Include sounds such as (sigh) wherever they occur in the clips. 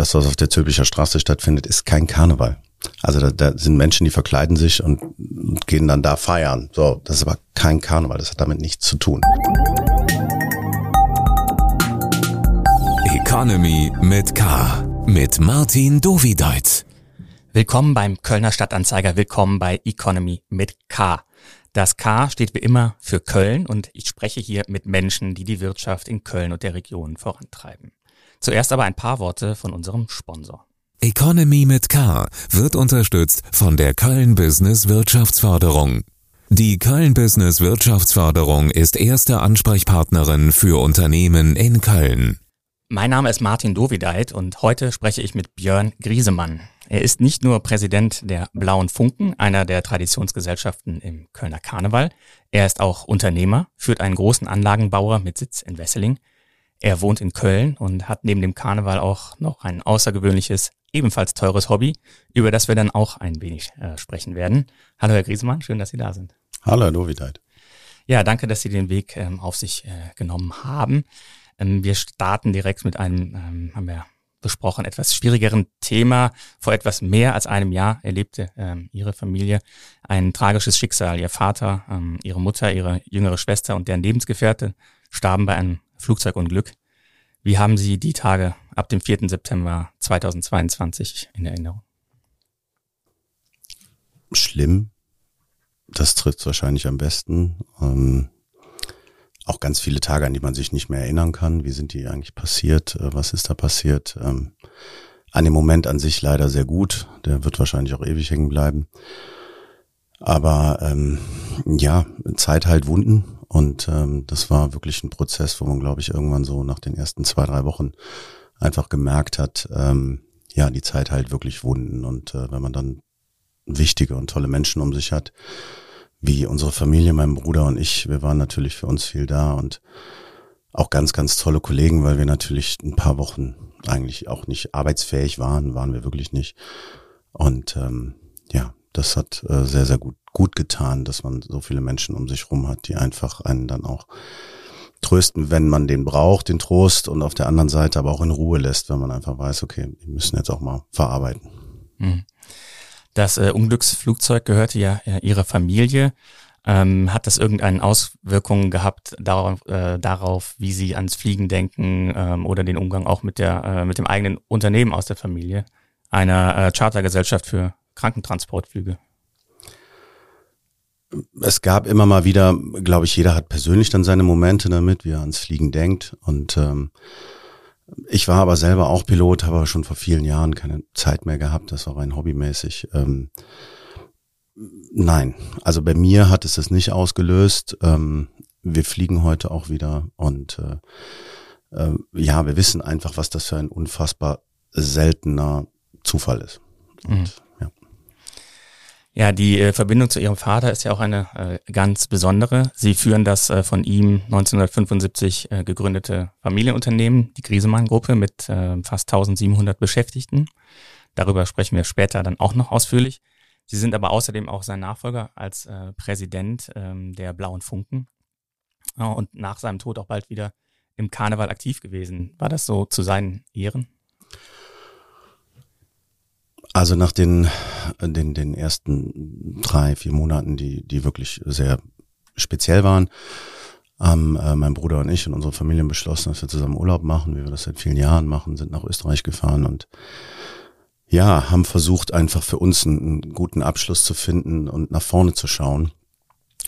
das, was auf der Zülpicher Straße stattfindet, ist kein Karneval. Also da, da sind Menschen, die verkleiden sich und, und gehen dann da feiern. So, das ist aber kein Karneval, das hat damit nichts zu tun. Economy mit K. Mit Martin Dovideit. Willkommen beim Kölner Stadtanzeiger, willkommen bei Economy mit K. Das K steht wie immer für Köln und ich spreche hier mit Menschen, die die Wirtschaft in Köln und der Region vorantreiben. Zuerst aber ein paar Worte von unserem Sponsor. Economy mit K wird unterstützt von der Köln Business Wirtschaftsförderung. Die Köln Business Wirtschaftsförderung ist erste Ansprechpartnerin für Unternehmen in Köln. Mein Name ist Martin Dovideit und heute spreche ich mit Björn Griesemann. Er ist nicht nur Präsident der Blauen Funken, einer der Traditionsgesellschaften im Kölner Karneval. Er ist auch Unternehmer, führt einen großen Anlagenbauer mit Sitz in Wesseling. Er wohnt in Köln und hat neben dem Karneval auch noch ein außergewöhnliches, ebenfalls teures Hobby, über das wir dann auch ein wenig äh, sprechen werden. Hallo Herr Griesemann, schön, dass Sie da sind. Hallo Herr Dovideit. Ja, danke, dass Sie den Weg ähm, auf sich äh, genommen haben. Ähm, wir starten direkt mit einem, ähm, haben wir besprochen, etwas schwierigeren Thema. Vor etwas mehr als einem Jahr erlebte ähm, ihre Familie ein tragisches Schicksal. Ihr Vater, ähm, ihre Mutter, ihre jüngere Schwester und deren Lebensgefährte starben bei einem Flugzeugunglück. Wie haben Sie die Tage ab dem 4. September 2022 in Erinnerung? Schlimm. Das trifft wahrscheinlich am besten. Ähm, auch ganz viele Tage, an die man sich nicht mehr erinnern kann. Wie sind die eigentlich passiert? Äh, was ist da passiert? Ähm, an dem Moment an sich leider sehr gut. Der wird wahrscheinlich auch ewig hängen bleiben. Aber ähm, ja, Zeit halt Wunden und ähm, das war wirklich ein Prozess, wo man, glaube ich, irgendwann so nach den ersten zwei, drei Wochen einfach gemerkt hat, ähm, ja, die Zeit halt wirklich Wunden. Und äh, wenn man dann wichtige und tolle Menschen um sich hat, wie unsere Familie, mein Bruder und ich, wir waren natürlich für uns viel da und auch ganz, ganz tolle Kollegen, weil wir natürlich ein paar Wochen eigentlich auch nicht arbeitsfähig waren, waren wir wirklich nicht. Und ähm, ja, das hat äh, sehr, sehr gut, gut getan, dass man so viele Menschen um sich rum hat, die einfach einen dann auch trösten, wenn man den braucht, den Trost und auf der anderen Seite aber auch in Ruhe lässt, wenn man einfach weiß, okay, wir müssen jetzt auch mal verarbeiten. Mhm. Das äh, Unglücksflugzeug gehörte ja äh, ihrer Familie. Ähm, hat das irgendeine Auswirkungen gehabt darauf, äh, darauf, wie sie ans Fliegen denken ähm, oder den Umgang auch mit der äh, mit dem eigenen Unternehmen aus der Familie, einer äh, Chartergesellschaft für Krankentransportflüge? Es gab immer mal wieder, glaube ich, jeder hat persönlich dann seine Momente damit, wie er ans Fliegen denkt. Und ähm, ich war aber selber auch Pilot, habe aber schon vor vielen Jahren keine Zeit mehr gehabt. Das war rein hobbymäßig. Ähm, nein, also bei mir hat es das nicht ausgelöst. Ähm, wir fliegen heute auch wieder und äh, äh, ja, wir wissen einfach, was das für ein unfassbar seltener Zufall ist. Und mhm. Ja, die äh, Verbindung zu Ihrem Vater ist ja auch eine äh, ganz besondere. Sie führen das äh, von ihm 1975 äh, gegründete Familienunternehmen, die Griesemann-Gruppe mit äh, fast 1700 Beschäftigten. Darüber sprechen wir später dann auch noch ausführlich. Sie sind aber außerdem auch sein Nachfolger als äh, Präsident ähm, der Blauen Funken und nach seinem Tod auch bald wieder im Karneval aktiv gewesen. War das so zu seinen Ehren? Also nach den, den, den ersten drei, vier Monaten, die, die wirklich sehr speziell waren, haben äh, mein Bruder und ich und unsere Familien beschlossen, dass wir zusammen Urlaub machen, wie wir das seit vielen Jahren machen, sind nach Österreich gefahren und ja, haben versucht, einfach für uns einen, einen guten Abschluss zu finden und nach vorne zu schauen.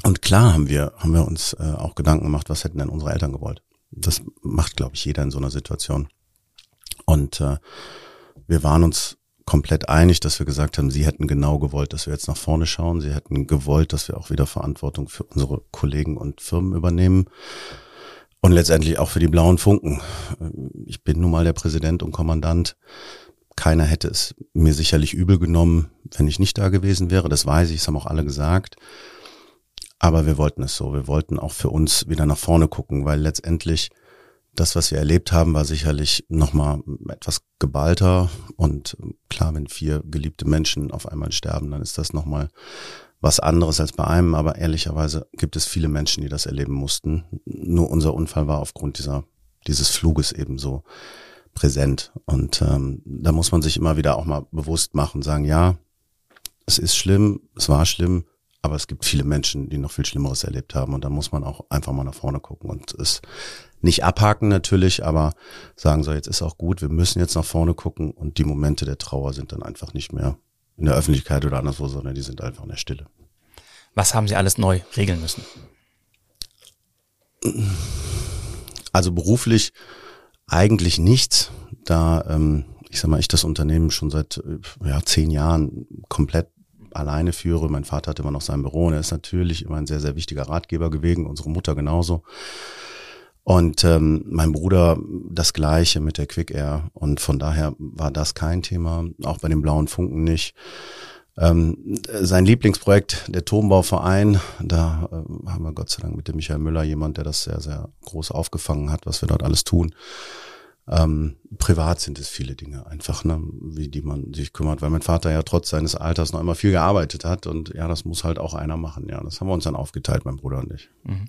Und klar haben wir, haben wir uns äh, auch Gedanken gemacht, was hätten denn unsere Eltern gewollt. Das macht, glaube ich, jeder in so einer Situation. Und äh, wir waren uns komplett einig, dass wir gesagt haben, sie hätten genau gewollt, dass wir jetzt nach vorne schauen. Sie hätten gewollt, dass wir auch wieder Verantwortung für unsere Kollegen und Firmen übernehmen. Und letztendlich auch für die blauen Funken. Ich bin nun mal der Präsident und Kommandant. Keiner hätte es mir sicherlich übel genommen, wenn ich nicht da gewesen wäre. Das weiß ich, das haben auch alle gesagt. Aber wir wollten es so. Wir wollten auch für uns wieder nach vorne gucken, weil letztendlich das, was wir erlebt haben, war sicherlich nochmal etwas geballter. Und klar, wenn vier geliebte Menschen auf einmal sterben, dann ist das nochmal was anderes als bei einem. Aber ehrlicherweise gibt es viele Menschen, die das erleben mussten. Nur unser Unfall war aufgrund dieser, dieses Fluges eben so präsent. Und ähm, da muss man sich immer wieder auch mal bewusst machen, sagen, ja, es ist schlimm, es war schlimm, aber es gibt viele Menschen, die noch viel Schlimmeres erlebt haben. Und da muss man auch einfach mal nach vorne gucken und es nicht abhaken natürlich, aber sagen so, jetzt ist auch gut, wir müssen jetzt nach vorne gucken und die Momente der Trauer sind dann einfach nicht mehr in der Öffentlichkeit oder anderswo, sondern die sind einfach in der Stille. Was haben Sie alles neu regeln müssen? Also beruflich eigentlich nichts, da ähm, ich sag mal, ich das Unternehmen schon seit äh, ja, zehn Jahren komplett alleine führe. Mein Vater hat immer noch sein Büro und er ist natürlich immer ein sehr, sehr wichtiger Ratgeber gewesen, unsere Mutter genauso. Und ähm, mein Bruder das gleiche mit der Quick Air. Und von daher war das kein Thema, auch bei den blauen Funken nicht. Ähm, sein Lieblingsprojekt, der Turmbauverein, da äh, haben wir Gott sei Dank mit dem Michael Müller jemand, der das sehr, sehr groß aufgefangen hat, was wir dort alles tun. Ähm, privat sind es viele Dinge einfach, ne, wie die man sich kümmert, weil mein Vater ja trotz seines Alters noch immer viel gearbeitet hat und ja, das muss halt auch einer machen. Ja, das haben wir uns dann aufgeteilt, mein Bruder und ich. Mhm.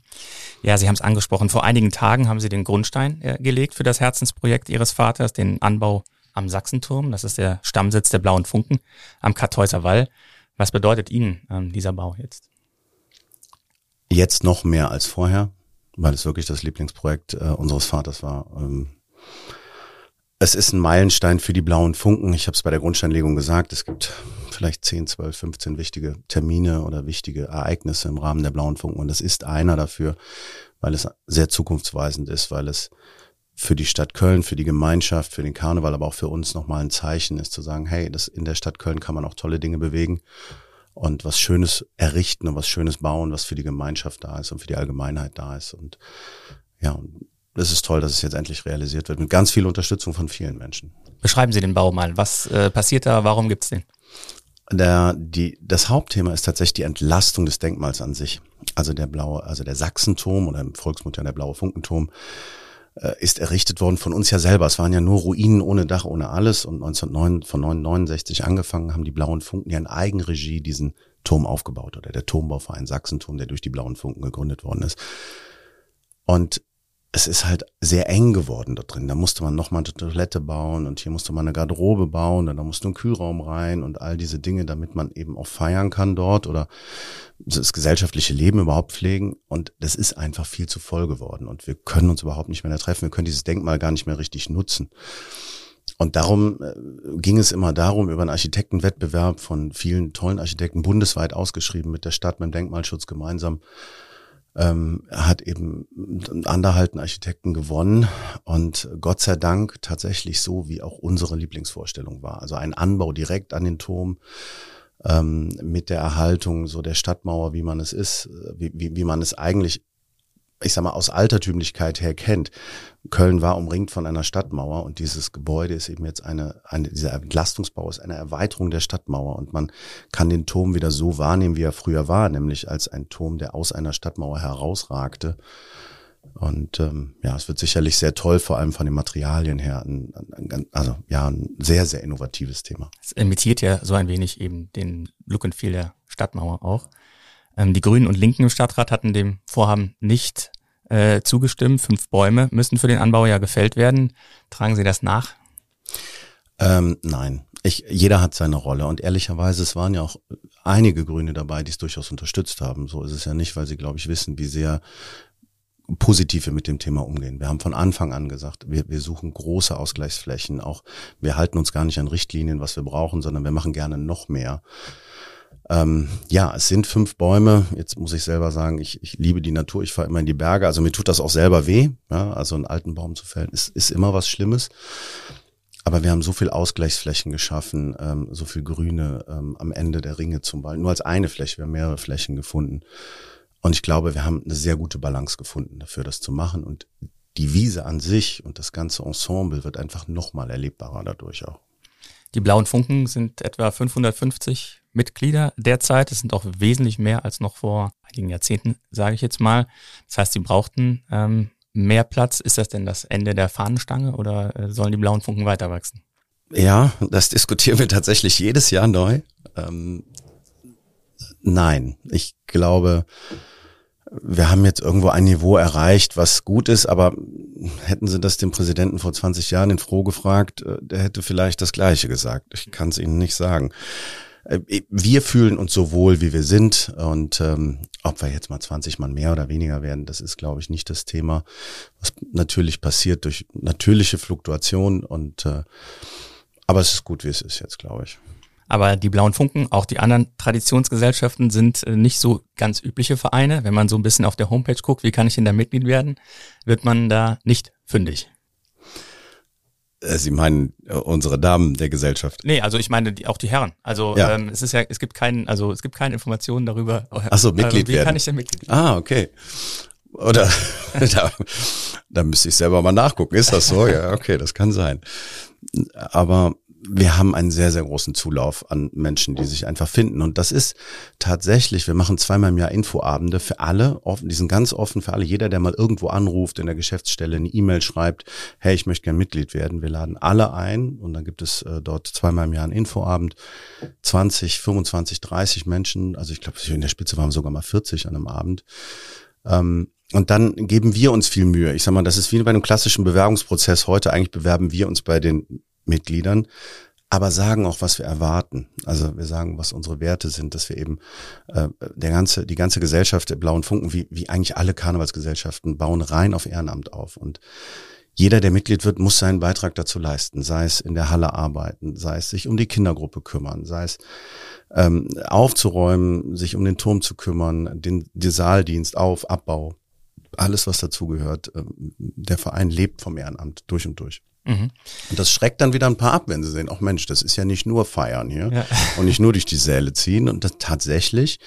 Ja, Sie haben es angesprochen. Vor einigen Tagen haben Sie den Grundstein äh, gelegt für das Herzensprojekt Ihres Vaters, den Anbau am Sachsenturm. Das ist der Stammsitz der Blauen Funken am Kartäuser Wall. Was bedeutet Ihnen ähm, dieser Bau jetzt? Jetzt noch mehr als vorher, weil es wirklich das Lieblingsprojekt äh, unseres Vaters war. Ähm, es ist ein Meilenstein für die blauen Funken. Ich habe es bei der Grundsteinlegung gesagt, es gibt vielleicht 10, 12, 15 wichtige Termine oder wichtige Ereignisse im Rahmen der blauen Funken. Und das ist einer dafür, weil es sehr zukunftsweisend ist, weil es für die Stadt Köln, für die Gemeinschaft, für den Karneval, aber auch für uns nochmal ein Zeichen ist, zu sagen, hey, das in der Stadt Köln kann man auch tolle Dinge bewegen und was Schönes errichten und was Schönes bauen, was für die Gemeinschaft da ist und für die Allgemeinheit da ist. Und ja, es ist toll, dass es jetzt endlich realisiert wird, mit ganz viel Unterstützung von vielen Menschen. Beschreiben Sie den Bau mal. Was äh, passiert da? Warum gibt's den? Der, die, das Hauptthema ist tatsächlich die Entlastung des Denkmals an sich. Also der blaue, also der Sachsenturm oder im Volksmund ja der blaue Funkenturm äh, ist errichtet worden von uns ja selber. Es waren ja nur Ruinen ohne Dach, ohne alles. Und 1909, von 1969 angefangen haben die blauen Funken ja in Eigenregie diesen Turm aufgebaut oder der Turmbauverein Sachsenturm, der durch die blauen Funken gegründet worden ist. Und es ist halt sehr eng geworden da drin. Da musste man nochmal eine Toilette bauen und hier musste man eine Garderobe bauen und da musste ein Kühlraum rein und all diese Dinge, damit man eben auch feiern kann dort oder das gesellschaftliche Leben überhaupt pflegen. Und das ist einfach viel zu voll geworden und wir können uns überhaupt nicht mehr treffen. Wir können dieses Denkmal gar nicht mehr richtig nutzen. Und darum äh, ging es immer darum, über einen Architektenwettbewerb von vielen tollen Architekten bundesweit ausgeschrieben mit der Stadt, mit dem Denkmalschutz gemeinsam ähm, hat eben Anderhalten Architekten gewonnen und Gott sei Dank tatsächlich so, wie auch unsere Lieblingsvorstellung war. Also ein Anbau direkt an den Turm ähm, mit der Erhaltung so der Stadtmauer, wie man es ist, wie, wie, wie man es eigentlich ich sag mal, aus Altertümlichkeit her kennt. Köln war umringt von einer Stadtmauer und dieses Gebäude ist eben jetzt eine, eine dieser Entlastungsbau ist eine Erweiterung der Stadtmauer und man kann den Turm wieder so wahrnehmen, wie er früher war, nämlich als ein Turm, der aus einer Stadtmauer herausragte. Und ähm, ja, es wird sicherlich sehr toll, vor allem von den Materialien her. Ein, ein, also ja, ein sehr, sehr innovatives Thema. Es imitiert ja so ein wenig eben den Look and Feel der Stadtmauer auch. Ähm, die Grünen und Linken im Stadtrat hatten dem Vorhaben nicht äh, zugestimmt. Fünf Bäume müssen für den Anbau ja gefällt werden. Tragen Sie das nach? Ähm, nein. Ich, jeder hat seine Rolle und ehrlicherweise, es waren ja auch einige Grüne dabei, die es durchaus unterstützt haben. So ist es ja nicht, weil sie, glaube ich, wissen, wie sehr positiv wir mit dem Thema umgehen. Wir haben von Anfang an gesagt, wir, wir suchen große Ausgleichsflächen. Auch wir halten uns gar nicht an Richtlinien, was wir brauchen, sondern wir machen gerne noch mehr. Ähm, ja, es sind fünf Bäume. Jetzt muss ich selber sagen, ich, ich liebe die Natur, ich fahre immer in die Berge. Also mir tut das auch selber weh. Ja, also einen alten Baum zu fällen, ist, ist immer was Schlimmes. Aber wir haben so viel Ausgleichsflächen geschaffen, ähm, so viel Grüne ähm, am Ende der Ringe zum Beispiel. Nur als eine Fläche, wir haben mehrere Flächen gefunden. Und ich glaube, wir haben eine sehr gute Balance gefunden dafür, das zu machen. Und die Wiese an sich und das ganze Ensemble wird einfach nochmal erlebbarer dadurch auch. Die blauen Funken sind etwa 550 Mitglieder derzeit. Es sind auch wesentlich mehr als noch vor einigen Jahrzehnten, sage ich jetzt mal. Das heißt, sie brauchten ähm, mehr Platz. Ist das denn das Ende der Fahnenstange oder äh, sollen die blauen Funken weiter wachsen? Ja, das (laughs) diskutieren wir tatsächlich jedes Jahr neu. Ähm, nein, ich glaube, wir haben jetzt irgendwo ein Niveau erreicht, was gut ist, aber hätten Sie das dem Präsidenten vor 20 Jahren in Froh gefragt, äh, der hätte vielleicht das Gleiche gesagt. Ich kann es Ihnen nicht sagen. Äh, wir fühlen uns so wohl, wie wir sind und ähm, ob wir jetzt mal 20 Mann mehr oder weniger werden, das ist, glaube ich, nicht das Thema, was natürlich passiert durch natürliche Fluktuation und äh, aber es ist gut, wie es ist jetzt, glaube ich. Aber die Blauen Funken, auch die anderen Traditionsgesellschaften sind äh, nicht so ganz übliche Vereine. Wenn man so ein bisschen auf der Homepage guckt, wie kann ich denn da Mitglied werden, wird man da nicht fündig. Äh, Sie meinen äh, unsere Damen der Gesellschaft? Nee, also ich meine die, auch die Herren. Also ja. ähm, es ist ja, es gibt keinen, also es gibt keine Informationen darüber. Ach so, Mitglied äh, wie werden. kann ich denn Mitglied werden? Ah, okay. Oder (laughs) da, da müsste ich selber mal nachgucken. Ist das so? Ja, okay, das kann sein. Aber wir haben einen sehr, sehr großen Zulauf an Menschen, die sich einfach finden. Und das ist tatsächlich, wir machen zweimal im Jahr Infoabende für alle, offen, die sind ganz offen für alle. Jeder, der mal irgendwo anruft, in der Geschäftsstelle eine E-Mail schreibt, hey, ich möchte gern Mitglied werden. Wir laden alle ein und dann gibt es äh, dort zweimal im Jahr einen Infoabend. 20, 25, 30 Menschen, also ich glaube, in der Spitze waren sogar mal 40 an einem Abend. Ähm, und dann geben wir uns viel Mühe. Ich sag mal, das ist wie bei einem klassischen Bewerbungsprozess. Heute eigentlich bewerben wir uns bei den Mitgliedern, aber sagen auch, was wir erwarten. Also wir sagen, was unsere Werte sind, dass wir eben äh, der ganze, die ganze Gesellschaft der blauen Funken, wie, wie eigentlich alle Karnevalsgesellschaften, bauen rein auf Ehrenamt auf. Und jeder, der Mitglied wird, muss seinen Beitrag dazu leisten, sei es in der Halle arbeiten, sei es sich um die Kindergruppe kümmern, sei es ähm, aufzuräumen, sich um den Turm zu kümmern, den, den Saaldienst, Auf, Abbau, alles, was dazugehört. Ähm, der Verein lebt vom Ehrenamt durch und durch. Mhm. Und das schreckt dann wieder ein paar ab, wenn sie sehen, ach Mensch, das ist ja nicht nur feiern hier ja. (laughs) und nicht nur durch die Säle ziehen. Und das tatsächlich,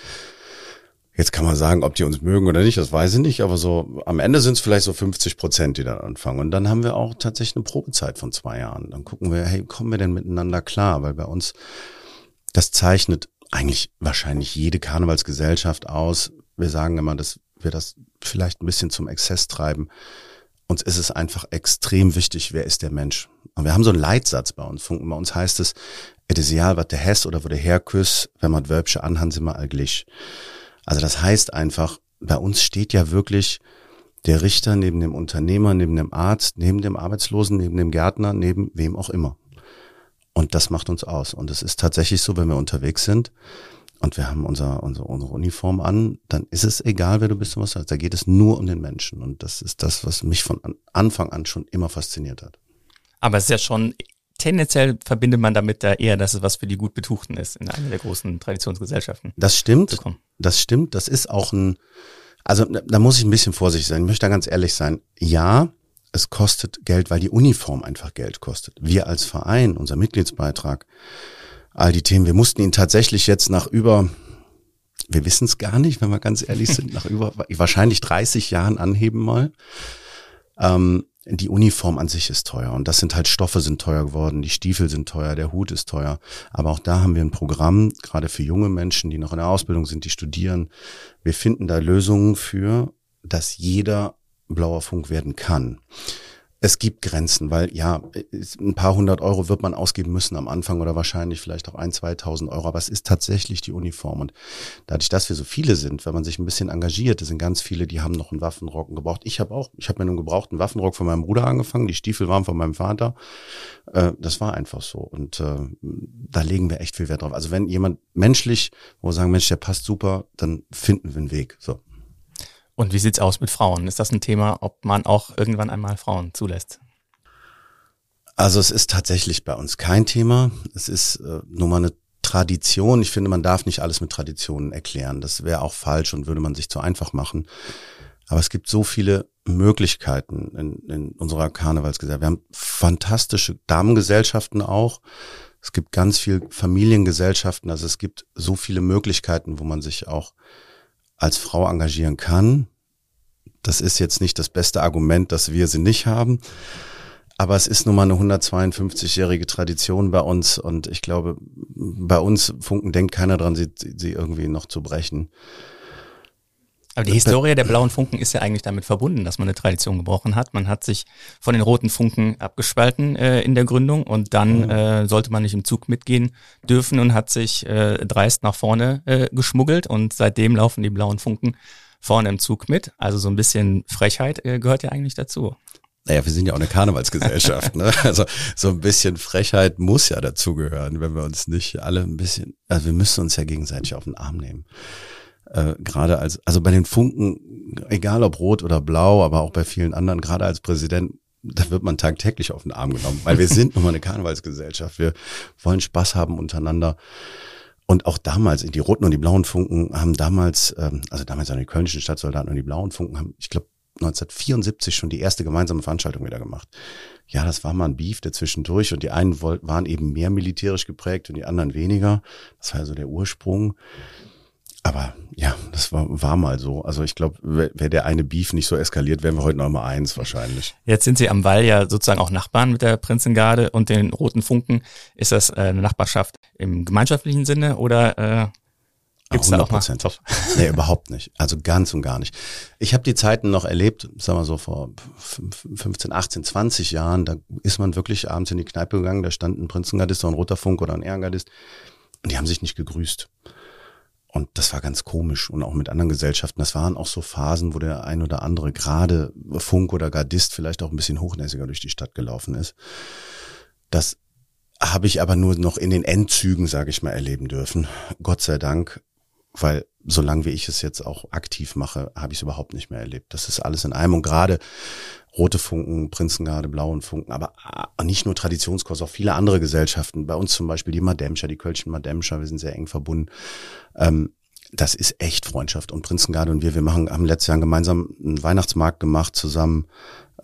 jetzt kann man sagen, ob die uns mögen oder nicht, das weiß ich nicht, aber so am Ende sind es vielleicht so 50 Prozent, die dann anfangen. Und dann haben wir auch tatsächlich eine Probezeit von zwei Jahren. Dann gucken wir, hey, kommen wir denn miteinander klar? Weil bei uns, das zeichnet eigentlich wahrscheinlich jede Karnevalsgesellschaft aus. Wir sagen immer, dass wir das vielleicht ein bisschen zum Exzess treiben uns ist es einfach extrem wichtig, wer ist der Mensch. Und wir haben so einen Leitsatz bei uns. Funken. Bei uns heißt es, et is egal, was der Hess oder wo der Herküss, wenn man Wölbsche anhand sind wir allgleich. Also das heißt einfach, bei uns steht ja wirklich der Richter neben dem Unternehmer, neben dem Arzt, neben dem Arbeitslosen, neben dem Gärtner, neben wem auch immer. Und das macht uns aus. Und es ist tatsächlich so, wenn wir unterwegs sind, und wir haben unser, unsere, unsere Uniform an, dann ist es egal, wer du bist und was du hast. Da geht es nur um den Menschen. Und das ist das, was mich von Anfang an schon immer fasziniert hat. Aber es ist ja schon, tendenziell verbindet man damit da eher, dass es was für die gut Betuchten ist in einer der großen Traditionsgesellschaften. Das stimmt. Das stimmt. Das ist auch ein, also da muss ich ein bisschen vorsichtig sein. Ich möchte da ganz ehrlich sein. Ja, es kostet Geld, weil die Uniform einfach Geld kostet. Wir als Verein, unser Mitgliedsbeitrag, all die Themen. Wir mussten ihn tatsächlich jetzt nach über, wir wissen es gar nicht, wenn wir ganz ehrlich sind, (laughs) nach über wahrscheinlich 30 Jahren anheben mal. Ähm, die Uniform an sich ist teuer und das sind halt Stoffe sind teuer geworden, die Stiefel sind teuer, der Hut ist teuer. Aber auch da haben wir ein Programm, gerade für junge Menschen, die noch in der Ausbildung sind, die studieren. Wir finden da Lösungen für, dass jeder blauer Funk werden kann es gibt Grenzen, weil ja, ein paar hundert Euro wird man ausgeben müssen am Anfang oder wahrscheinlich vielleicht auch ein, zweitausend Euro, aber es ist tatsächlich die Uniform. Und dadurch, dass wir so viele sind, wenn man sich ein bisschen engagiert, es sind ganz viele, die haben noch einen Waffenrock gebraucht. Ich habe auch, ich habe mit einem gebrauchten Waffenrock von meinem Bruder angefangen, die Stiefel waren von meinem Vater. Äh, das war einfach so. Und äh, da legen wir echt viel Wert drauf. Also wenn jemand menschlich, wo wir sagen, Mensch, der passt super, dann finden wir einen Weg. So. Und wie sieht's aus mit Frauen? Ist das ein Thema, ob man auch irgendwann einmal Frauen zulässt? Also es ist tatsächlich bei uns kein Thema. Es ist äh, nur mal eine Tradition. Ich finde, man darf nicht alles mit Traditionen erklären. Das wäre auch falsch und würde man sich zu einfach machen. Aber es gibt so viele Möglichkeiten in, in unserer Karnevalsgesellschaft. Wir haben fantastische Damengesellschaften auch. Es gibt ganz viel Familiengesellschaften. Also es gibt so viele Möglichkeiten, wo man sich auch als Frau engagieren kann. Das ist jetzt nicht das beste Argument, dass wir sie nicht haben. Aber es ist nun mal eine 152-jährige Tradition bei uns und ich glaube, bei uns Funken denkt keiner dran, sie, sie irgendwie noch zu brechen. Aber die Historie der blauen Funken ist ja eigentlich damit verbunden, dass man eine Tradition gebrochen hat. Man hat sich von den roten Funken abgespalten äh, in der Gründung und dann mhm. äh, sollte man nicht im Zug mitgehen dürfen und hat sich äh, dreist nach vorne äh, geschmuggelt und seitdem laufen die blauen Funken vorne im Zug mit. Also so ein bisschen Frechheit äh, gehört ja eigentlich dazu. Naja, wir sind ja auch eine Karnevalsgesellschaft. ne? (laughs) Also so ein bisschen Frechheit muss ja dazugehören, wenn wir uns nicht alle ein bisschen, also wir müssen uns ja gegenseitig auf den Arm nehmen. Äh, gerade als, also bei den Funken, egal ob rot oder blau, aber auch bei vielen anderen, gerade als Präsident, da wird man tagtäglich auf den Arm genommen, weil wir sind nun mal eine Karnevalsgesellschaft. Wir wollen Spaß haben untereinander. Und auch damals, die roten und die blauen Funken haben damals, ähm, also damals an die kölnischen Stadtsoldaten und die blauen Funken haben, ich glaube, 1974 schon die erste gemeinsame Veranstaltung wieder gemacht. Ja, das war mal ein Beef dazwischendurch und die einen waren eben mehr militärisch geprägt und die anderen weniger. Das war ja so der Ursprung. Aber ja, das war, war mal so. Also ich glaube, wäre wär der eine Beef nicht so eskaliert, wären wir heute noch mal eins wahrscheinlich. Jetzt sind Sie am Wall ja sozusagen auch Nachbarn mit der Prinzengarde und den Roten Funken. Ist das äh, eine Nachbarschaft im gemeinschaftlichen Sinne oder äh, Gibt's da auch mal? Nee, überhaupt nicht. Also ganz und gar nicht. Ich habe die Zeiten noch erlebt, sagen wir so vor 15, 18, 20 Jahren, da ist man wirklich abends in die Kneipe gegangen, da stand ein Prinzengardist oder ein Roter Funk oder ein Ehrengardist und die haben sich nicht gegrüßt. Und das war ganz komisch und auch mit anderen Gesellschaften. Das waren auch so Phasen, wo der ein oder andere gerade Funk oder Gardist vielleicht auch ein bisschen hochnäsiger durch die Stadt gelaufen ist. Das habe ich aber nur noch in den Endzügen, sage ich mal, erleben dürfen. Gott sei Dank weil solange wie ich es jetzt auch aktiv mache, habe ich es überhaupt nicht mehr erlebt. Das ist alles in einem und gerade rote Funken, Prinzengarde, blauen Funken, aber ah, nicht nur Traditionskurs, auch viele andere Gesellschaften. Bei uns zum Beispiel die Mademscher, die Kölschen Mademscher, wir sind sehr eng verbunden. Ähm, das ist echt Freundschaft. Und Prinzengarde und wir, wir machen, haben letztes Jahr gemeinsam einen Weihnachtsmarkt gemacht zusammen.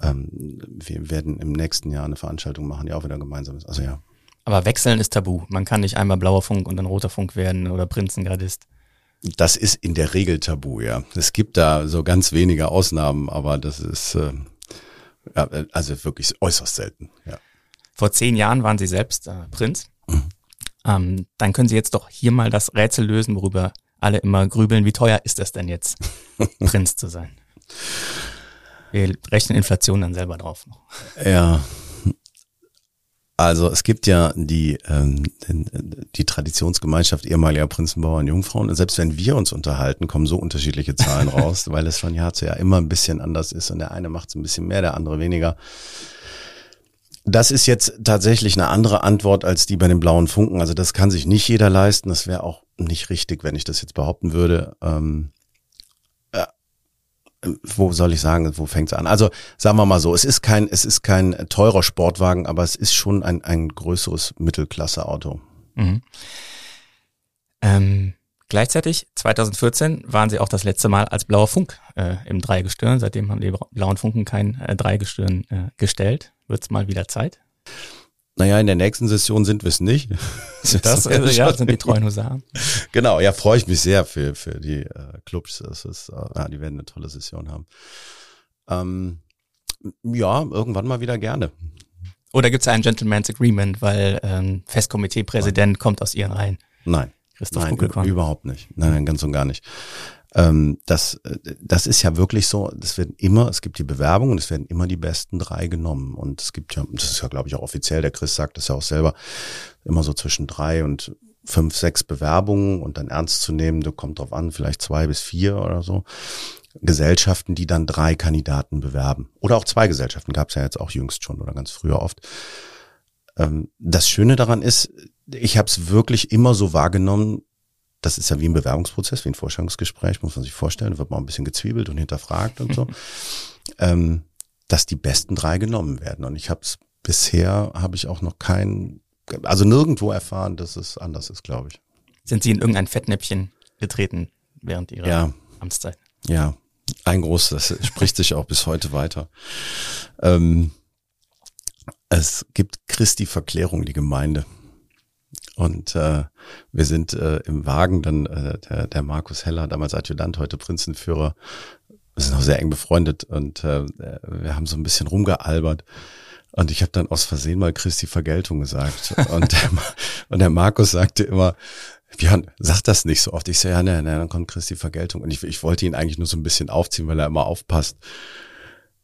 Ähm, wir werden im nächsten Jahr eine Veranstaltung machen, die auch wieder gemeinsam ist. Also ja. Aber wechseln ist tabu. Man kann nicht einmal blauer Funk und dann roter Funk werden oder Prinzengardist. Das ist in der Regel tabu, ja. Es gibt da so ganz wenige Ausnahmen, aber das ist äh, ja, also wirklich äußerst selten, ja. Vor zehn Jahren waren Sie selbst äh, Prinz. Mhm. Ähm, dann können Sie jetzt doch hier mal das Rätsel lösen, worüber alle immer grübeln. Wie teuer ist es denn jetzt, (laughs) Prinz zu sein? Wir rechnen Inflation dann selber drauf noch. Ja, also es gibt ja die, ähm, die Traditionsgemeinschaft ehemaliger Prinzenbauer und Jungfrauen. Und selbst wenn wir uns unterhalten, kommen so unterschiedliche Zahlen (laughs) raus, weil es von Jahr zu Jahr immer ein bisschen anders ist und der eine macht es ein bisschen mehr, der andere weniger. Das ist jetzt tatsächlich eine andere Antwort als die bei den blauen Funken. Also das kann sich nicht jeder leisten. Das wäre auch nicht richtig, wenn ich das jetzt behaupten würde. Ähm, wo soll ich sagen, wo fängt es an? Also sagen wir mal so, es ist kein, es ist kein teurer Sportwagen, aber es ist schon ein, ein größeres Mittelklasse-Auto. Mhm. Ähm, gleichzeitig, 2014 waren sie auch das letzte Mal als blauer Funk äh, im Dreigestirn. Seitdem haben die blauen Funken kein äh, Dreigestirn äh, gestellt. Wird es mal wieder Zeit? Naja, in der nächsten Session sind wir es nicht. (laughs) Das, (laughs) das also, ja, sind die treuen Husaren. Genau, ja, freue ich mich sehr für, für die äh, Clubs. Das ist, äh, ja, die werden eine tolle Session haben. Ähm, ja, irgendwann mal wieder gerne. Oder gibt es ein Gentleman's Agreement, weil ähm, Festkomitee-Präsident kommt aus ihren Reihen? Nein. Christoph Nein, überhaupt nicht. Nein, nein, ganz und gar nicht. Ähm, das, das ist ja wirklich so, es werden immer, es gibt die Bewerbung und es werden immer die besten drei genommen. Und es gibt ja, das ist ja, glaube ich, auch offiziell, der Chris sagt das ja auch selber, immer so zwischen drei und fünf, sechs Bewerbungen und dann ernst zu nehmen, du kommt drauf an, vielleicht zwei bis vier oder so. Gesellschaften, die dann drei Kandidaten bewerben. Oder auch zwei Gesellschaften, gab es ja jetzt auch jüngst schon oder ganz früher oft. Ähm, das Schöne daran ist, ich habe es wirklich immer so wahrgenommen, das ist ja wie ein Bewerbungsprozess, wie ein Vorstellungsgespräch, muss man sich vorstellen, da wird man ein bisschen gezwiebelt und hinterfragt und so, (laughs) ähm, dass die besten drei genommen werden. Und ich habe es bisher, habe ich auch noch kein, also nirgendwo erfahren, dass es anders ist, glaube ich. Sind Sie in irgendein Fettnäpfchen getreten während Ihrer ja. Amtszeit? Ja, ein großes, das spricht sich auch bis heute weiter. Ähm, es gibt Christi Verklärung, die Gemeinde. Und äh, wir sind äh, im Wagen, dann äh, der, der Markus Heller, damals Adjutant, heute Prinzenführer, wir sind auch sehr eng befreundet und äh, wir haben so ein bisschen rumgealbert. Und ich habe dann aus Versehen mal Christi Vergeltung gesagt. (laughs) und, der, und der Markus sagte immer, Björn, sag das nicht so oft. Ich so, ja, ne, ne, dann kommt Christi Vergeltung. Und ich, ich wollte ihn eigentlich nur so ein bisschen aufziehen, weil er immer aufpasst.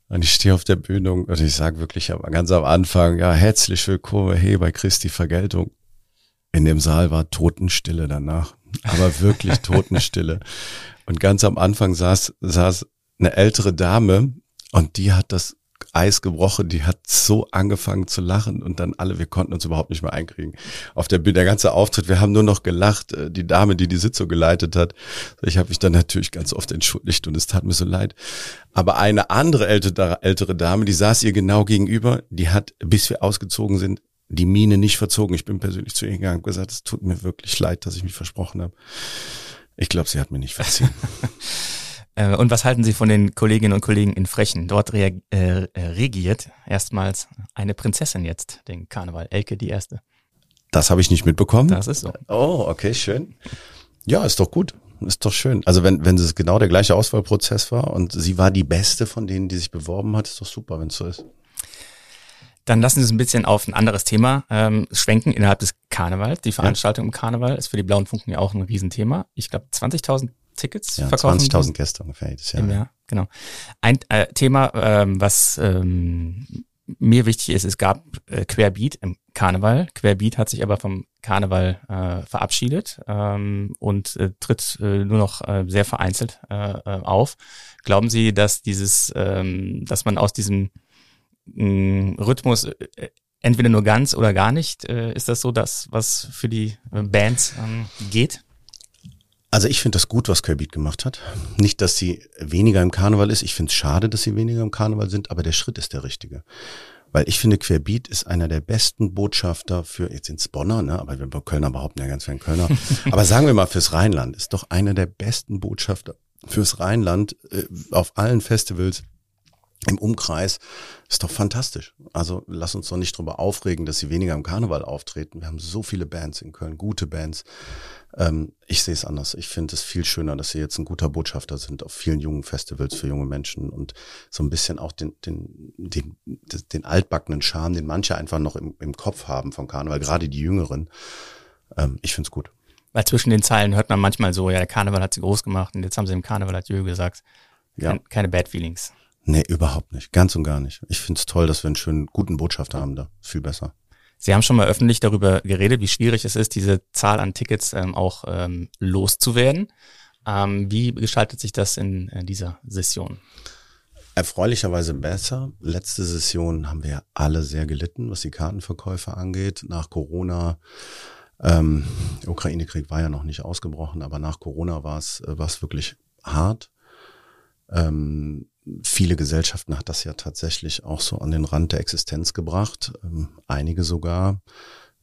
Und ich stehe auf der Bühne und ich sage wirklich ganz am Anfang, ja, herzlich willkommen, hey, bei Christi Vergeltung. In dem Saal war Totenstille danach, aber wirklich (laughs) Totenstille. Und ganz am Anfang saß, saß eine ältere Dame und die hat das Eis gebrochen, die hat so angefangen zu lachen und dann alle, wir konnten uns überhaupt nicht mehr einkriegen. Auf der Bühne, der ganze Auftritt, wir haben nur noch gelacht, äh, die Dame, die die Sitzung geleitet hat. Ich habe mich dann natürlich ganz oft entschuldigt und es tat mir so leid. Aber eine andere ältere, ältere Dame, die saß ihr genau gegenüber, die hat, bis wir ausgezogen sind, die Mine nicht verzogen. Ich bin persönlich zu ihr gegangen und gesagt, es tut mir wirklich leid, dass ich mich versprochen habe. Ich glaube, sie hat mir nicht verziehen. (laughs) Äh, und was halten Sie von den Kolleginnen und Kollegen in Frechen? Dort äh, äh, regiert erstmals eine Prinzessin jetzt den Karneval. Elke die erste. Das habe ich nicht mitbekommen. Das ist so. Oh, okay, schön. Ja, ist doch gut. Ist doch schön. Also wenn, wenn es genau der gleiche Auswahlprozess war und sie war die beste von denen, die sich beworben hat, ist doch super, wenn es so ist. Dann lassen Sie uns ein bisschen auf ein anderes Thema ähm, schwenken innerhalb des Karnevals. Die Veranstaltung ja. im Karneval ist für die Blauen Funken ja auch ein Riesenthema. Ich glaube, 20.000 Tickets ja, verkaufen. 20.000 Gäste ungefähr jedes Jahr. Im Jahr, genau. Ein äh, Thema, ähm, was ähm, mir wichtig ist, es gab äh, Querbeat im Karneval. Querbeat hat sich aber vom Karneval äh, verabschiedet ähm, und äh, tritt äh, nur noch äh, sehr vereinzelt äh, äh auf. Glauben Sie, dass dieses, ähm, dass man aus diesem Rhythmus äh, entweder nur ganz oder gar nicht, äh, ist das so das, was für die äh, Bands ähm, geht? Also ich finde das gut, was Kirby gemacht hat. Nicht, dass sie weniger im Karneval ist. Ich finde es schade, dass sie weniger im Karneval sind, aber der Schritt ist der richtige. Weil ich finde, Querbeat ist einer der besten Botschafter für, jetzt ins Bonner, ne, aber wir Kölner behaupten ja ganz viel Kölner. (laughs) aber sagen wir mal fürs Rheinland, ist doch einer der besten Botschafter fürs Rheinland äh, auf allen Festivals im Umkreis. Ist doch fantastisch. Also lass uns doch nicht drüber aufregen, dass sie weniger im Karneval auftreten. Wir haben so viele Bands in Köln, gute Bands. Ähm, ich sehe es anders. Ich finde es viel schöner, dass sie jetzt ein guter Botschafter sind auf vielen jungen Festivals für junge Menschen und so ein bisschen auch den, den, den, den altbackenen Charme, den manche einfach noch im, im Kopf haben vom Karneval, gerade die Jüngeren. Ähm, ich finde es gut. Weil zwischen den Zeilen hört man manchmal so, ja, der Karneval hat sie groß gemacht und jetzt haben sie im Karneval hat Jö gesagt. Ja. Keine Bad Feelings. Nee, überhaupt nicht. Ganz und gar nicht. Ich finde es toll, dass wir einen schönen, guten Botschafter haben da. Viel besser. Sie haben schon mal öffentlich darüber geredet, wie schwierig es ist, diese Zahl an Tickets ähm, auch ähm, loszuwerden. Ähm, wie gestaltet sich das in, in dieser Session? Erfreulicherweise besser. Letzte Session haben wir alle sehr gelitten, was die Kartenverkäufe angeht. Nach Corona, ähm, Ukraine-Krieg war ja noch nicht ausgebrochen, aber nach Corona war es äh, wirklich hart. Ähm, viele Gesellschaften hat das ja tatsächlich auch so an den Rand der Existenz gebracht, ähm, einige sogar.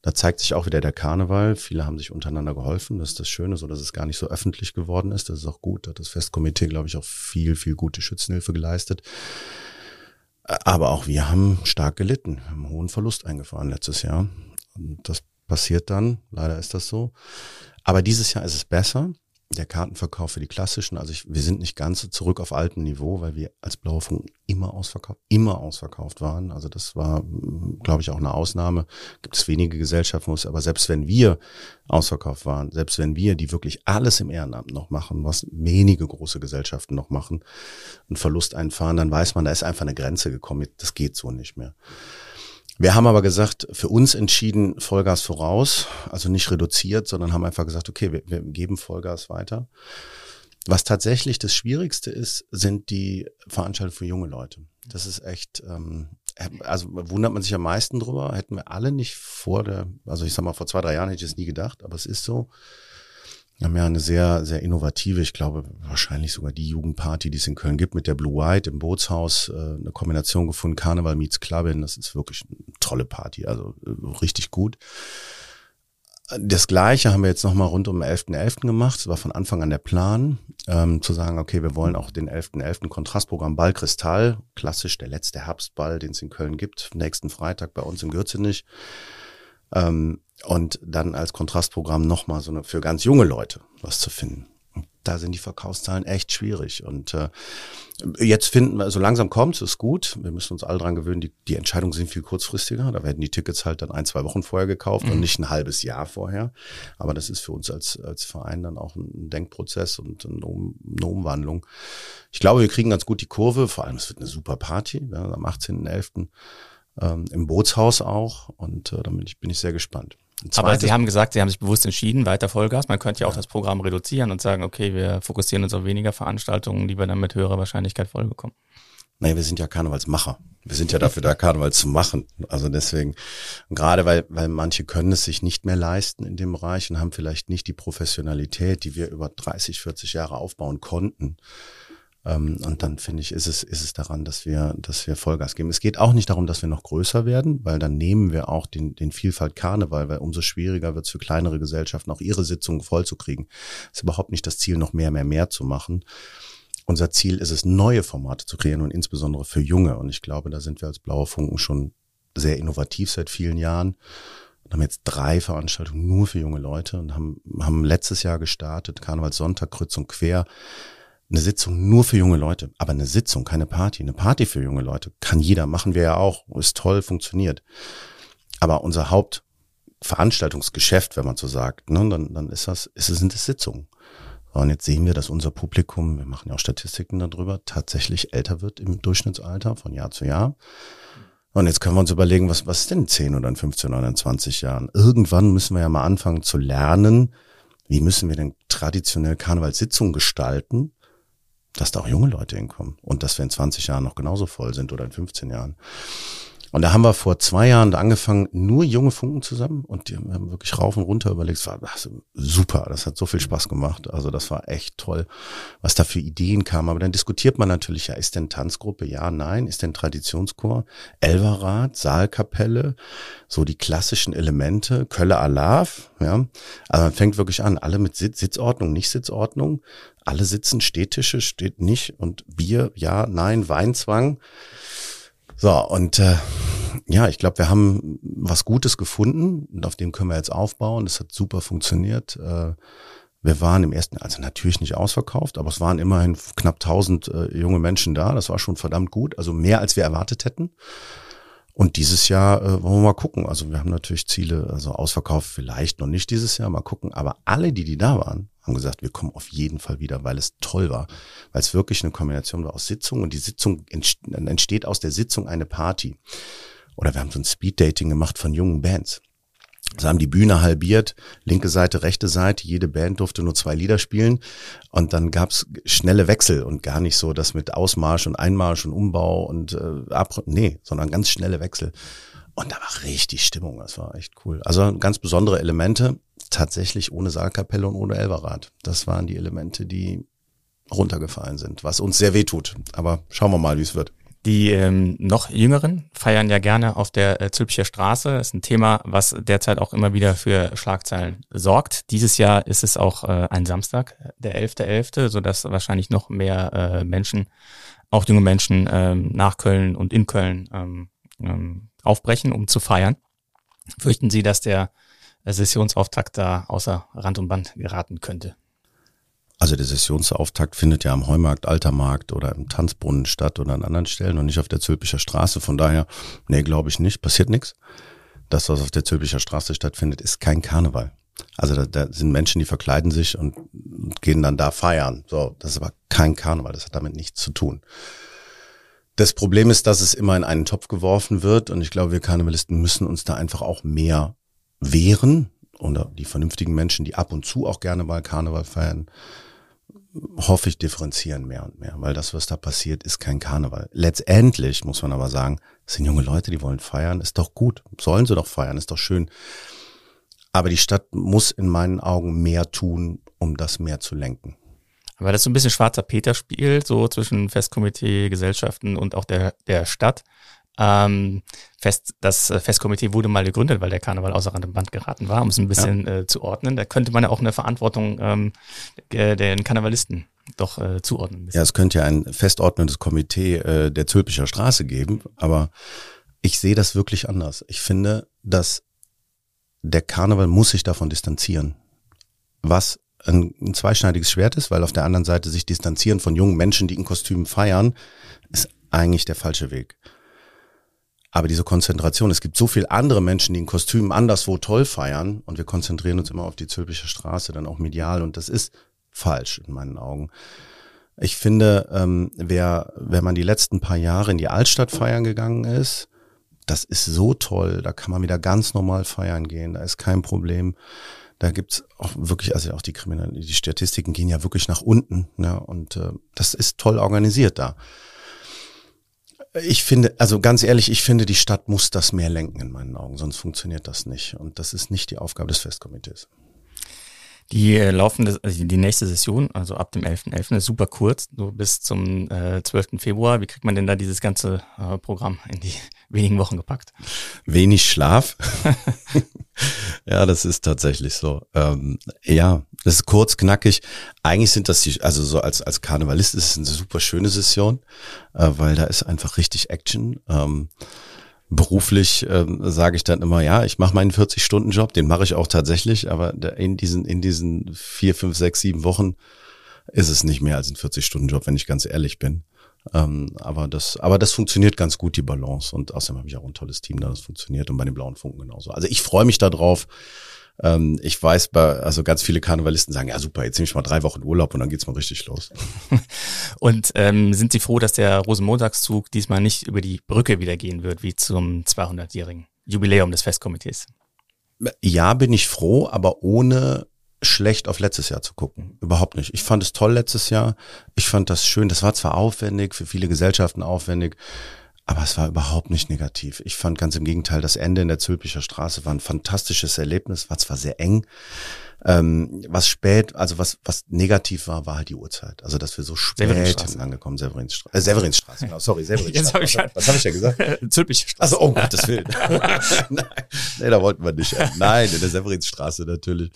Da zeigt sich auch wieder der Karneval. Viele haben sich untereinander geholfen. Das ist das Schöne, so dass es gar nicht so öffentlich geworden ist. Das ist auch gut. Da hat das Festkomitee, glaube ich, auch viel, viel gute Schützenhilfe geleistet. Aber auch wir haben stark gelitten. Wir haben einen hohen Verlust eingefahren letztes Jahr. Und das passiert dann. Leider ist das so. Aber dieses Jahr ist es besser der Kartenverkauf für die klassischen, also ich, wir sind nicht ganz zurück auf altem Niveau, weil wir als Blaue Funken immer ausverkauft, immer ausverkauft waren. Also das war, glaube ich, auch eine Ausnahme. Gibt es wenige Gesellschaften, wo es, aber selbst wenn wir ausverkauft waren, selbst wenn wir, die wirklich alles im Ehrenamt noch machen, was wenige große Gesellschaften noch machen, einen Verlust einfahren, dann weiß man, da ist einfach eine Grenze gekommen. Das geht so nicht mehr. Wir haben aber gesagt, für uns entschieden Vollgas voraus, also nicht reduziert, sondern haben einfach gesagt, okay, wir, wir geben Vollgas weiter. Was tatsächlich das Schwierigste ist, sind die Veranstaltungen für junge Leute. Das ist echt, ähm, also wundert man sich am meisten drüber. Hätten wir alle nicht vor der, also ich sag mal, vor zwei, drei Jahren hätte ich es nie gedacht, aber es ist so. Wir haben ja eine sehr, sehr innovative, ich glaube, wahrscheinlich sogar die Jugendparty, die es in Köln gibt, mit der Blue White im Bootshaus, äh, eine Kombination gefunden, Karneval meets Clubbing, das ist wirklich eine tolle Party, also äh, richtig gut. Das Gleiche haben wir jetzt nochmal rund um den 11.11. .11. gemacht. Es war von Anfang an der Plan, ähm, zu sagen, okay, wir wollen auch den 11.11. .11. Kontrastprogramm Ball Kristall, klassisch der letzte Herbstball, den es in Köln gibt, nächsten Freitag bei uns in Gürzenich. Ähm, und dann als Kontrastprogramm nochmal so eine, für ganz junge Leute was zu finden. Und da sind die Verkaufszahlen echt schwierig. Und äh, jetzt finden wir, so langsam kommt es, ist gut. Wir müssen uns alle dran gewöhnen, die, die Entscheidungen sind viel kurzfristiger. Da werden die Tickets halt dann ein, zwei Wochen vorher gekauft mhm. und nicht ein halbes Jahr vorher. Aber das ist für uns als, als Verein dann auch ein Denkprozess und eine, um, eine Umwandlung. Ich glaube, wir kriegen ganz gut die Kurve. Vor allem, es wird eine super Party ja, am 18.11. Ähm, im Bootshaus auch. Und äh, da bin ich, bin ich sehr gespannt. Aber Sie haben gesagt, Sie haben sich bewusst entschieden, weiter Vollgas. Man könnte ja auch ja. das Programm reduzieren und sagen, okay, wir fokussieren uns auf weniger Veranstaltungen, die wir dann mit höherer Wahrscheinlichkeit voll bekommen. Nein, wir sind ja Karnevalsmacher. Wir sind ja dafür da, Karneval zu machen. Also deswegen, gerade weil, weil manche können es sich nicht mehr leisten in dem Bereich und haben vielleicht nicht die Professionalität, die wir über 30, 40 Jahre aufbauen konnten. Ähm, und dann finde ich, ist es, ist es daran, dass wir, dass wir Vollgas geben. Es geht auch nicht darum, dass wir noch größer werden, weil dann nehmen wir auch den, den Vielfalt Karneval, weil umso schwieriger wird es für kleinere Gesellschaften, auch ihre Sitzungen vollzukriegen. Es ist überhaupt nicht das Ziel, noch mehr, mehr, mehr zu machen. Unser Ziel ist es, neue Formate zu kreieren und insbesondere für Junge. Und ich glaube, da sind wir als Blauer Funken schon sehr innovativ seit vielen Jahren und haben jetzt drei Veranstaltungen nur für junge Leute und haben, haben letztes Jahr gestartet, Karnevalssonntag, Kreuz und Quer, eine Sitzung nur für junge Leute, aber eine Sitzung, keine Party. Eine Party für junge Leute kann jeder, machen wir ja auch, ist toll, funktioniert. Aber unser Hauptveranstaltungsgeschäft, wenn man so sagt, ne, dann, dann ist das, ist sind es Sitzungen. Und jetzt sehen wir, dass unser Publikum, wir machen ja auch Statistiken darüber, tatsächlich älter wird im Durchschnittsalter von Jahr zu Jahr. Und jetzt können wir uns überlegen, was, was ist denn 10 oder 15 oder 20 Jahren? Irgendwann müssen wir ja mal anfangen zu lernen, wie müssen wir denn traditionell Karnevalssitzungen gestalten, dass da auch junge Leute hinkommen und dass wir in 20 Jahren noch genauso voll sind oder in 15 Jahren. Und da haben wir vor zwei Jahren da angefangen, nur junge Funken zusammen und die haben wirklich rauf und runter überlegt. Es war super, das hat so viel Spaß gemacht. Also das war echt toll, was da für Ideen kamen. Aber dann diskutiert man natürlich, ja, ist denn Tanzgruppe? Ja, nein. Ist denn Traditionschor? Elverrad, Saalkapelle, so die klassischen Elemente, Kölle Alav, ja. Also man fängt wirklich an, alle mit Sitz, Sitzordnung, nicht Sitzordnung. Alle sitzen, Stehtische, steht nicht und Bier, ja, nein, Weinzwang. So, und äh, ja, ich glaube, wir haben was Gutes gefunden und auf dem können wir jetzt aufbauen. Das hat super funktioniert. Äh, wir waren im ersten, also natürlich nicht ausverkauft, aber es waren immerhin knapp 1000 äh, junge Menschen da. Das war schon verdammt gut, also mehr als wir erwartet hätten. Und dieses Jahr äh, wollen wir mal gucken. Also wir haben natürlich Ziele, also Ausverkauf vielleicht noch nicht dieses Jahr, mal gucken. Aber alle, die, die da waren, haben gesagt, wir kommen auf jeden Fall wieder, weil es toll war. Weil es wirklich eine Kombination war aus Sitzung und die Sitzung entsteht aus der Sitzung eine Party. Oder wir haben so ein Speed-Dating gemacht von jungen Bands. Sie haben die Bühne halbiert, linke Seite, rechte Seite, jede Band durfte nur zwei Lieder spielen und dann gab's schnelle Wechsel und gar nicht so das mit Ausmarsch und Einmarsch und Umbau und äh, Ab nee, sondern ganz schnelle Wechsel. Und da war richtig Stimmung, das war echt cool. Also ganz besondere Elemente, tatsächlich ohne Saalkapelle und ohne Elverrad. Das waren die Elemente, die runtergefallen sind, was uns sehr weh tut. Aber schauen wir mal, wie es wird. Die ähm, noch Jüngeren feiern ja gerne auf der äh, Zülpicher Straße. Das ist ein Thema, was derzeit auch immer wieder für Schlagzeilen sorgt. Dieses Jahr ist es auch äh, ein Samstag, der 11.11., .11., sodass wahrscheinlich noch mehr äh, Menschen, auch junge Menschen, ähm, nach Köln und in Köln ähm, ähm, aufbrechen, um zu feiern. Fürchten Sie, dass der Sessionsauftakt da außer Rand und Band geraten könnte? Also der Sessionsauftakt findet ja am Heumarkt, Altermarkt oder im Tanzbrunnen statt oder an anderen Stellen und nicht auf der Zülpicher Straße. Von daher, nee, glaube ich nicht, passiert nichts. Das, was auf der Zülpicher Straße stattfindet, ist kein Karneval. Also da, da sind Menschen, die verkleiden sich und, gehen dann da feiern. So, das ist aber kein Karneval, das hat damit nichts zu tun. Das Problem ist, dass es immer in einen Topf geworfen wird und ich glaube, wir Karnevalisten müssen uns da einfach auch mehr wehren oder die vernünftigen Menschen, die ab und zu auch gerne mal Karneval feiern, hoffe ich, differenzieren mehr und mehr, weil das, was da passiert, ist kein Karneval. Letztendlich muss man aber sagen, es sind junge Leute, die wollen feiern, ist doch gut, sollen sie doch feiern, ist doch schön. Aber die Stadt muss in meinen Augen mehr tun, um das mehr zu lenken. Aber das ist so ein bisschen schwarzer Peter-Spiel, so zwischen Festkomitee, Gesellschaften und auch der, der Stadt. Ähm, Fest, das äh, Festkomitee wurde mal gegründet, weil der Karneval außer Rand und Band geraten war, um es ein bisschen ja. äh, zu ordnen. Da könnte man ja auch eine Verantwortung ähm, den Karnevalisten doch äh, zuordnen. Ja, es könnte ja ein festordnendes Komitee äh, der Zülpicher Straße geben, aber ich sehe das wirklich anders. Ich finde, dass der Karneval muss sich davon distanzieren. Was ein, ein zweischneidiges Schwert ist, weil auf der anderen Seite sich distanzieren von jungen Menschen, die in Kostümen feiern, ist eigentlich der falsche Weg. Aber diese Konzentration, es gibt so viele andere Menschen, die in Kostümen anderswo toll feiern und wir konzentrieren uns immer auf die Zülpische Straße, dann auch medial und das ist falsch in meinen Augen. Ich finde, ähm, wer, wenn man die letzten paar Jahre in die Altstadt feiern gegangen ist, das ist so toll, da kann man wieder ganz normal feiern gehen, da ist kein Problem. Da gibt's auch wirklich, also auch die Kriminal die Statistiken gehen ja wirklich nach unten, ne? Und äh, das ist toll organisiert da. Ich finde, also ganz ehrlich, ich finde, die Stadt muss das mehr lenken in meinen Augen, sonst funktioniert das nicht. Und das ist nicht die Aufgabe des Festkomitees. Die äh, laufende, also die nächste Session, also ab dem 11.11. .11. ist super kurz, so bis zum äh, 12. Februar. Wie kriegt man denn da dieses ganze äh, Programm in die (laughs) wenigen Wochen gepackt? Wenig Schlaf. (laughs) ja, das ist tatsächlich so. Ähm, ja, das ist kurz, knackig. Eigentlich sind das die, also so als, als Karnevalist ist es eine super schöne Session, äh, weil da ist einfach richtig Action. Ähm, beruflich ähm, sage ich dann immer, ja, ich mache meinen 40-Stunden-Job, den mache ich auch tatsächlich, aber in diesen, in diesen vier, fünf, sechs, sieben Wochen ist es nicht mehr als ein 40-Stunden-Job, wenn ich ganz ehrlich bin. Ähm, aber das, aber das funktioniert ganz gut, die Balance. Und außerdem habe ich auch ein tolles Team, da das funktioniert und bei den blauen Funken genauso. Also ich freue mich darauf. Ähm, ich weiß, bei, also ganz viele Karnevalisten sagen, ja super, jetzt nehme ich mal drei Wochen Urlaub und dann geht's mal richtig los. (laughs) und ähm, sind Sie froh, dass der Rosenmontagszug diesmal nicht über die Brücke wieder gehen wird, wie zum 200-jährigen Jubiläum des Festkomitees? Ja, bin ich froh, aber ohne schlecht auf letztes Jahr zu gucken. Überhaupt nicht. Ich fand es toll letztes Jahr. Ich fand das schön. Das war zwar aufwendig, für viele Gesellschaften aufwendig. Aber es war überhaupt nicht negativ. Ich fand ganz im Gegenteil, das Ende in der Zülpicher Straße war ein fantastisches Erlebnis, war zwar sehr eng. Ähm, was spät, also was, was negativ war, war halt die Uhrzeit. Also, dass wir so spät hinten angekommen, Severinsstraße. Äh, Severinsstraße, genau, sorry, (laughs) Severinsstraße. Hab ich, was, was habe ich ja gesagt? (laughs) Zülpicher Straße. Also, oh Gottes Willen. (laughs) Nein, nee, da wollten wir nicht. Nein, in der Severinsstraße natürlich.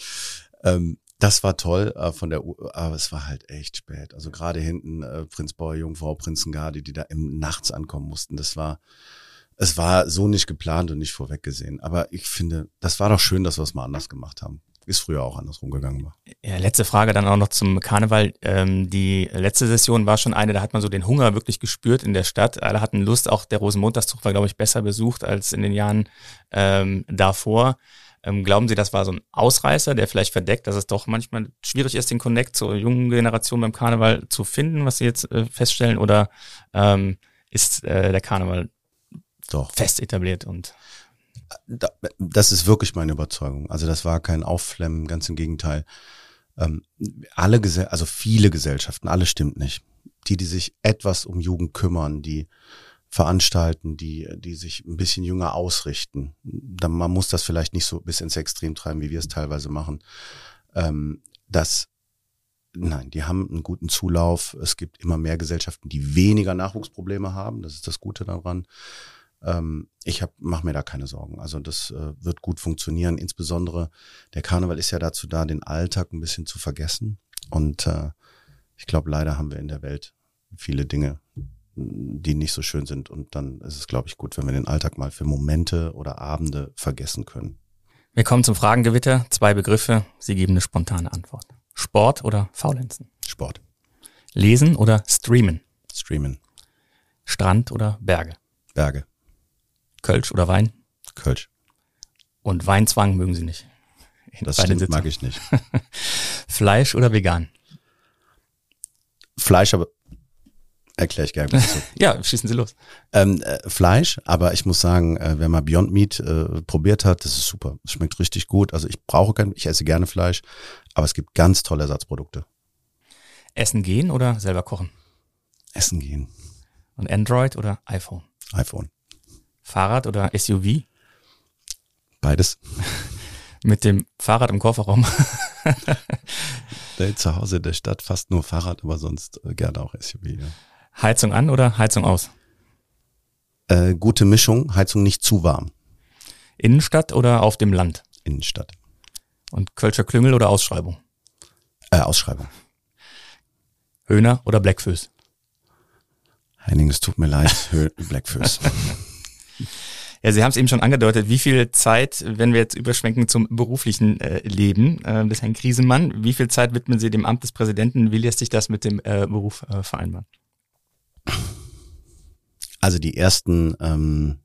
Ähm, das war toll äh, von der, U aber es war halt echt spät. Also gerade hinten äh, Prinzbauer Jungfrau, Prinzengarde, die da im Nachts ankommen mussten. Das war, es war so nicht geplant und nicht vorweggesehen. Aber ich finde, das war doch schön, dass wir es mal anders gemacht haben. Ist früher auch andersrum gegangen war. Ja, letzte Frage dann auch noch zum Karneval. Ähm, die letzte Session war schon eine, da hat man so den Hunger wirklich gespürt in der Stadt. Alle hatten Lust. Auch der Rosenmontagszug war, glaube ich, besser besucht als in den Jahren ähm, davor. Ähm, glauben Sie, das war so ein Ausreißer, der vielleicht verdeckt, dass es doch manchmal schwierig ist, den Connect zur jungen Generation beim Karneval zu finden, was Sie jetzt äh, feststellen? Oder ähm, ist äh, der Karneval doch fest etabliert und das ist wirklich meine Überzeugung. Also das war kein Aufflemmen, ganz im Gegenteil. Ähm, alle, Gesell also viele Gesellschaften, alle stimmt nicht. Die, die sich etwas um Jugend kümmern, die veranstalten, die, die sich ein bisschen jünger ausrichten. Dann, man muss das vielleicht nicht so bis ins Extrem treiben, wie wir es teilweise machen. Ähm, das, nein, die haben einen guten Zulauf. Es gibt immer mehr Gesellschaften, die weniger Nachwuchsprobleme haben. Das ist das Gute daran. Ähm, ich mache mir da keine Sorgen. Also das äh, wird gut funktionieren. Insbesondere der Karneval ist ja dazu da, den Alltag ein bisschen zu vergessen. Und äh, ich glaube, leider haben wir in der Welt viele Dinge, die nicht so schön sind. Und dann ist es, glaube ich, gut, wenn wir den Alltag mal für Momente oder Abende vergessen können. Wir kommen zum Fragengewitter. Zwei Begriffe. Sie geben eine spontane Antwort. Sport oder Faulenzen? Sport. Lesen oder streamen? Streamen. Strand oder Berge? Berge. Kölsch oder Wein? Kölsch. Und Weinzwang mögen Sie nicht? Das stimmt, mag ich nicht. (laughs) Fleisch oder vegan? Fleisch, aber Erkläre ich gerne. (laughs) ja, schießen Sie los. Ähm, äh, Fleisch, aber ich muss sagen, äh, wer mal Beyond Meat äh, probiert hat, das ist super. Es schmeckt richtig gut. Also ich brauche kein, ich esse gerne Fleisch, aber es gibt ganz tolle Ersatzprodukte. Essen gehen oder selber kochen? Essen gehen. Und Android oder iPhone? iPhone. Fahrrad oder SUV? Beides. (laughs) Mit dem Fahrrad im Kofferraum. (laughs) zu Hause in der Stadt fast nur Fahrrad, aber sonst äh, gerne auch SUV. Ja. Heizung an oder Heizung aus? Äh, gute Mischung, Heizung nicht zu warm. Innenstadt oder auf dem Land? Innenstadt. Und Kölscher Klüngel oder Ausschreibung? Äh, Ausschreibung. Höhner oder Blackfüß? Henning, es tut mir leid, (laughs) Blackfüß. (laughs) Ja, Sie haben es eben schon angedeutet. Wie viel Zeit, wenn wir jetzt überschwenken zum beruflichen äh, Leben äh, des Herrn Krisemann, wie viel Zeit widmen Sie dem Amt des Präsidenten? Wie lässt sich das mit dem äh, Beruf äh, vereinbaren? Also die ersten, ähm,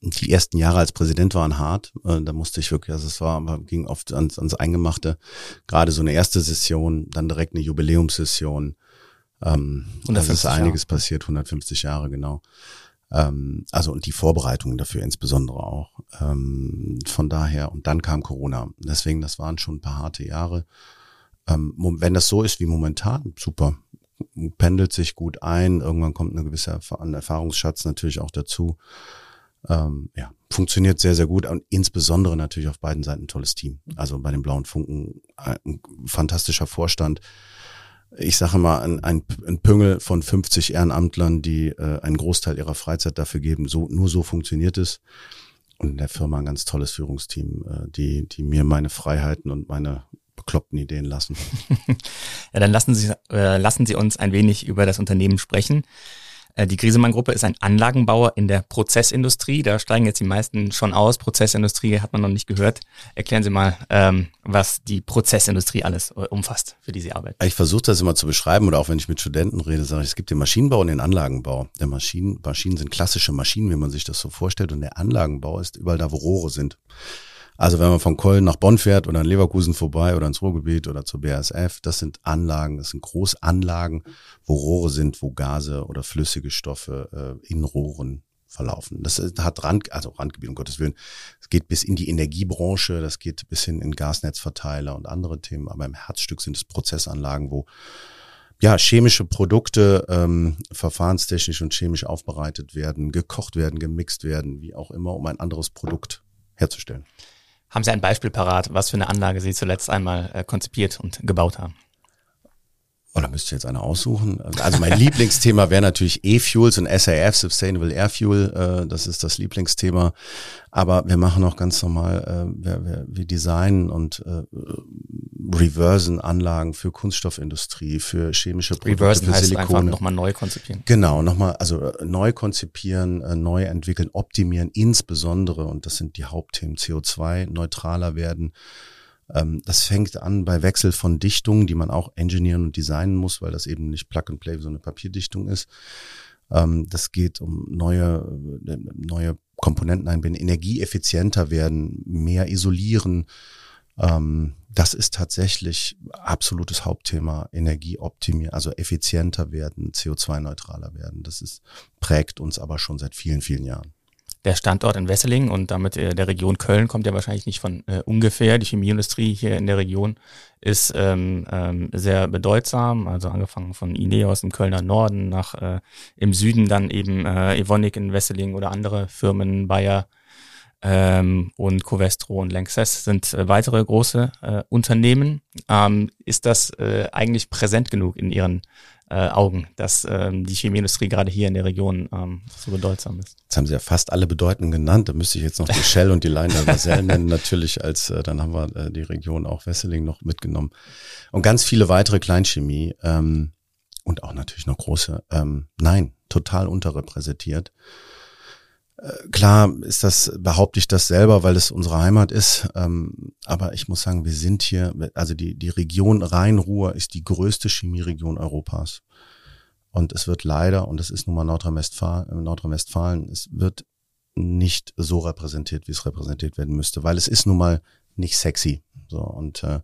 die ersten Jahre als Präsident waren hart. Äh, da musste ich wirklich, also es war, aber ging oft ans, ans Eingemachte. Gerade so eine erste Session, dann direkt eine Jubiläumssession. Ähm, da ist einiges Jahre. passiert, 150 Jahre genau. Ähm, also und die Vorbereitungen dafür insbesondere auch. Ähm, von daher, und dann kam Corona. Deswegen, das waren schon ein paar harte Jahre. Ähm, wenn das so ist wie momentan, super. Pendelt sich gut ein. Irgendwann kommt eine gewisse Erfahrungsschatz natürlich auch dazu. Ähm, ja, funktioniert sehr, sehr gut und insbesondere natürlich auf beiden Seiten ein tolles Team. Also bei den Blauen Funken ein fantastischer Vorstand. Ich sage mal, ein, ein, ein Püngel von 50 Ehrenamtlern, die äh, einen Großteil ihrer Freizeit dafür geben. So, nur so funktioniert es. Und in der Firma ein ganz tolles Führungsteam, äh, die, die mir meine Freiheiten und meine bekloppten Ideen lassen. (laughs) ja, dann lassen Sie, äh, lassen Sie uns ein wenig über das Unternehmen sprechen. Äh, die Griesemann-Gruppe ist ein Anlagenbauer in der Prozessindustrie. Da steigen jetzt die meisten schon aus. Prozessindustrie hat man noch nicht gehört. Erklären Sie mal, ähm, was die Prozessindustrie alles äh, umfasst, für die Sie arbeiten. Ich versuche das immer zu beschreiben oder auch wenn ich mit Studenten rede, sage ich, es gibt den Maschinenbau und den Anlagenbau. Der Maschinen, Maschinen sind klassische Maschinen, wie man sich das so vorstellt und der Anlagenbau ist überall da, wo Rohre sind. Also wenn man von Köln nach Bonn fährt oder in Leverkusen vorbei oder ins Ruhrgebiet oder zur BASF, das sind Anlagen, das sind Großanlagen, wo Rohre sind, wo Gase oder flüssige Stoffe äh, in Rohren verlaufen. Das hat Rand, also Randgebiet, um Gottes Willen. Es geht bis in die Energiebranche, das geht bis hin in Gasnetzverteiler und andere Themen. Aber im Herzstück sind es Prozessanlagen, wo ja, chemische Produkte ähm, verfahrenstechnisch und chemisch aufbereitet werden, gekocht werden, gemixt werden, wie auch immer, um ein anderes Produkt herzustellen. Haben Sie ein Beispiel parat, was für eine Anlage Sie zuletzt einmal äh, konzipiert und gebaut haben? Oder oh, müsst ihr jetzt eine aussuchen? Also mein (laughs) Lieblingsthema wäre natürlich E-Fuels und SAF, Sustainable Air Fuel. Äh, das ist das Lieblingsthema. Aber wir machen auch ganz normal, äh, wir, wir, wir designen und äh, reversen Anlagen für Kunststoffindustrie, für chemische Produkte, reversen für heißt Silikone. einfach nochmal neu konzipieren. Genau, nochmal, also äh, neu konzipieren, äh, neu entwickeln, optimieren, insbesondere, und das sind die Hauptthemen, CO2 neutraler werden, das fängt an bei Wechsel von Dichtungen, die man auch engineeren und designen muss, weil das eben nicht Plug and Play so eine Papierdichtung ist. Ähm, das geht um neue, äh, neue Komponenten einbinden, energieeffizienter werden, mehr isolieren. Ähm, das ist tatsächlich absolutes Hauptthema, Energie optimieren, also effizienter werden, CO2-neutraler werden. Das ist, prägt uns aber schon seit vielen, vielen Jahren der Standort in Wesseling und damit äh, der Region Köln kommt ja wahrscheinlich nicht von äh, ungefähr. Die Chemieindustrie hier in der Region ist ähm, ähm, sehr bedeutsam, also angefangen von Ineos im Kölner Norden nach äh, im Süden dann eben äh, Evonik in Wesseling oder andere Firmen, Bayer ähm, und Covestro und Lanxess sind äh, weitere große äh, Unternehmen. Ähm, ist das äh, eigentlich präsent genug in Ihren äh, Augen, dass ähm, die Chemieindustrie gerade hier in der Region ähm, so bedeutsam ist. Jetzt haben Sie ja fast alle Bedeutenden genannt. Da müsste ich jetzt noch die (laughs) Shell und die Leiner nennen, natürlich als, äh, dann haben wir äh, die Region auch Wesseling noch mitgenommen. Und ganz viele weitere Kleinchemie ähm, und auch natürlich noch große. Ähm, nein, total unterrepräsentiert. Äh, klar ist das, behaupte ich das selber, weil es unsere Heimat ist. Ähm, aber ich muss sagen, wir sind hier, also die, die Region Rhein-Ruhr ist die größte Chemieregion Europas. Und es wird leider, und das ist nun mal Nordrhein-Westfalen, Nordrhein-Westfalen, es wird nicht so repräsentiert, wie es repräsentiert werden müsste, weil es ist nun mal nicht sexy. So und äh,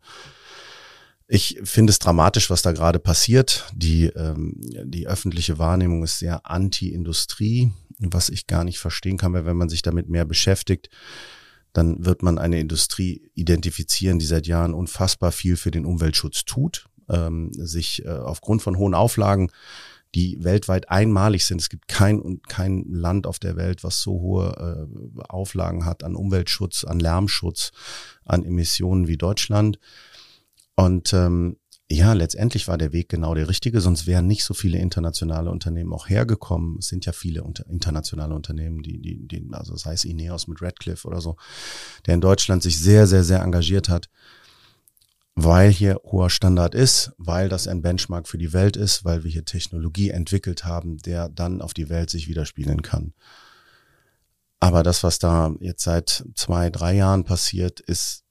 ich finde es dramatisch, was da gerade passiert. Die, ähm, die öffentliche Wahrnehmung ist sehr anti-Industrie, was ich gar nicht verstehen kann, weil wenn man sich damit mehr beschäftigt, dann wird man eine Industrie identifizieren, die seit Jahren unfassbar viel für den Umweltschutz tut, ähm, sich äh, aufgrund von hohen Auflagen, die weltweit einmalig sind. Es gibt kein kein Land auf der Welt, was so hohe äh, Auflagen hat an Umweltschutz, an Lärmschutz, an Emissionen wie Deutschland. Und ähm, ja, letztendlich war der Weg genau der richtige, sonst wären nicht so viele internationale Unternehmen auch hergekommen. Es sind ja viele unter, internationale Unternehmen, die, die, die, also sei es Ineos mit Radcliffe oder so, der in Deutschland sich sehr, sehr, sehr engagiert hat, weil hier hoher Standard ist, weil das ein Benchmark für die Welt ist, weil wir hier Technologie entwickelt haben, der dann auf die Welt sich widerspiegeln kann. Aber das, was da jetzt seit zwei, drei Jahren passiert, ist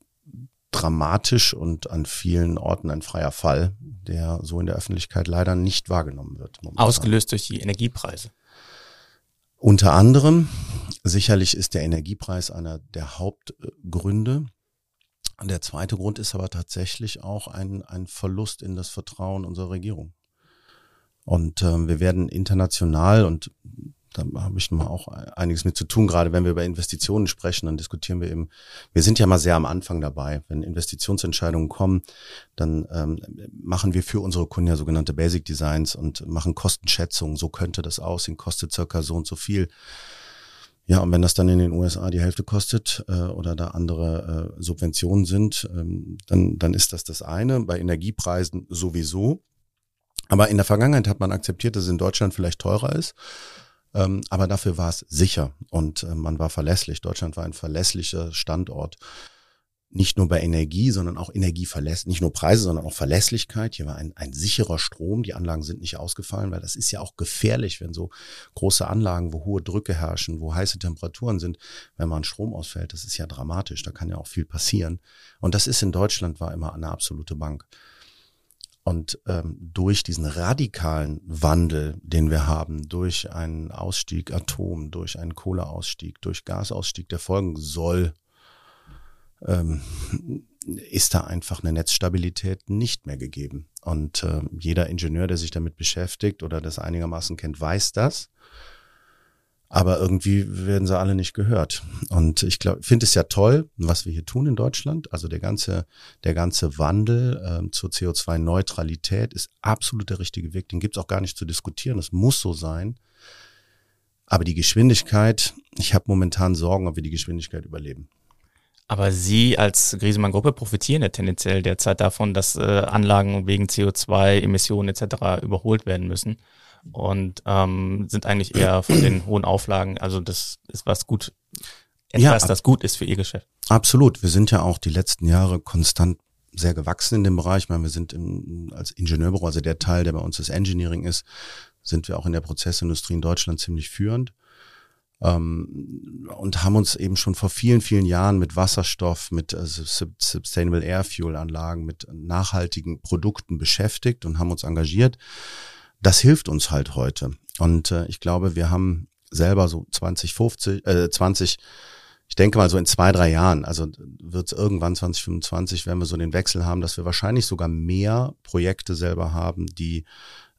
dramatisch und an vielen Orten ein freier Fall, der so in der Öffentlichkeit leider nicht wahrgenommen wird. Momentan. Ausgelöst durch die Energiepreise. Unter anderem, sicherlich ist der Energiepreis einer der Hauptgründe. Der zweite Grund ist aber tatsächlich auch ein, ein Verlust in das Vertrauen unserer Regierung. Und äh, wir werden international und da habe ich mal auch einiges mit zu tun. Gerade wenn wir über Investitionen sprechen, dann diskutieren wir eben, wir sind ja mal sehr am Anfang dabei. Wenn Investitionsentscheidungen kommen, dann ähm, machen wir für unsere Kunden ja sogenannte Basic Designs und machen Kostenschätzungen. So könnte das aussehen, kostet circa so und so viel. Ja, und wenn das dann in den USA die Hälfte kostet äh, oder da andere äh, Subventionen sind, ähm, dann, dann ist das das eine. Bei Energiepreisen sowieso. Aber in der Vergangenheit hat man akzeptiert, dass es in Deutschland vielleicht teurer ist. Ähm, aber dafür war es sicher und äh, man war verlässlich. Deutschland war ein verlässlicher Standort. Nicht nur bei Energie, sondern auch Energieverlässlich, nicht nur Preise, sondern auch Verlässlichkeit. Hier war ein, ein sicherer Strom. Die Anlagen sind nicht ausgefallen, weil das ist ja auch gefährlich, wenn so große Anlagen, wo hohe Drücke herrschen, wo heiße Temperaturen sind, wenn man Strom ausfällt, das ist ja dramatisch. Da kann ja auch viel passieren. Und das ist in Deutschland war immer eine absolute Bank. Und ähm, durch diesen radikalen Wandel, den wir haben, durch einen Ausstieg Atom, durch einen Kohleausstieg, durch Gasausstieg, der folgen soll, ähm, ist da einfach eine Netzstabilität nicht mehr gegeben. Und äh, jeder Ingenieur, der sich damit beschäftigt oder das einigermaßen kennt, weiß das. Aber irgendwie werden sie alle nicht gehört. Und ich glaube, finde es ja toll, was wir hier tun in Deutschland. Also der ganze, der ganze Wandel ähm, zur CO2-Neutralität ist absolut der richtige Weg. Den gibt es auch gar nicht zu diskutieren. Es muss so sein. Aber die Geschwindigkeit, ich habe momentan Sorgen, ob wir die Geschwindigkeit überleben. Aber Sie als Griesemann-Gruppe profitieren ja tendenziell derzeit davon, dass äh, Anlagen wegen CO2-Emissionen etc. überholt werden müssen und ähm, sind eigentlich eher (clears throat) von den hohen Auflagen. Also das ist was gut, etwas, ja, das gut ist für Ihr Geschäft. Absolut. Wir sind ja auch die letzten Jahre konstant sehr gewachsen in dem Bereich. Ich meine, wir sind im, als Ingenieurbüro, also der Teil, der bei uns das Engineering ist, sind wir auch in der Prozessindustrie in Deutschland ziemlich führend. Ähm, und haben uns eben schon vor vielen, vielen Jahren mit Wasserstoff, mit also Sustainable Air Fuel Anlagen, mit nachhaltigen Produkten beschäftigt und haben uns engagiert das hilft uns halt heute. Und äh, ich glaube, wir haben selber so 2050, äh, 20, ich denke mal so in zwei, drei Jahren, also wird es irgendwann 2025, wenn wir so den Wechsel haben, dass wir wahrscheinlich sogar mehr Projekte selber haben, die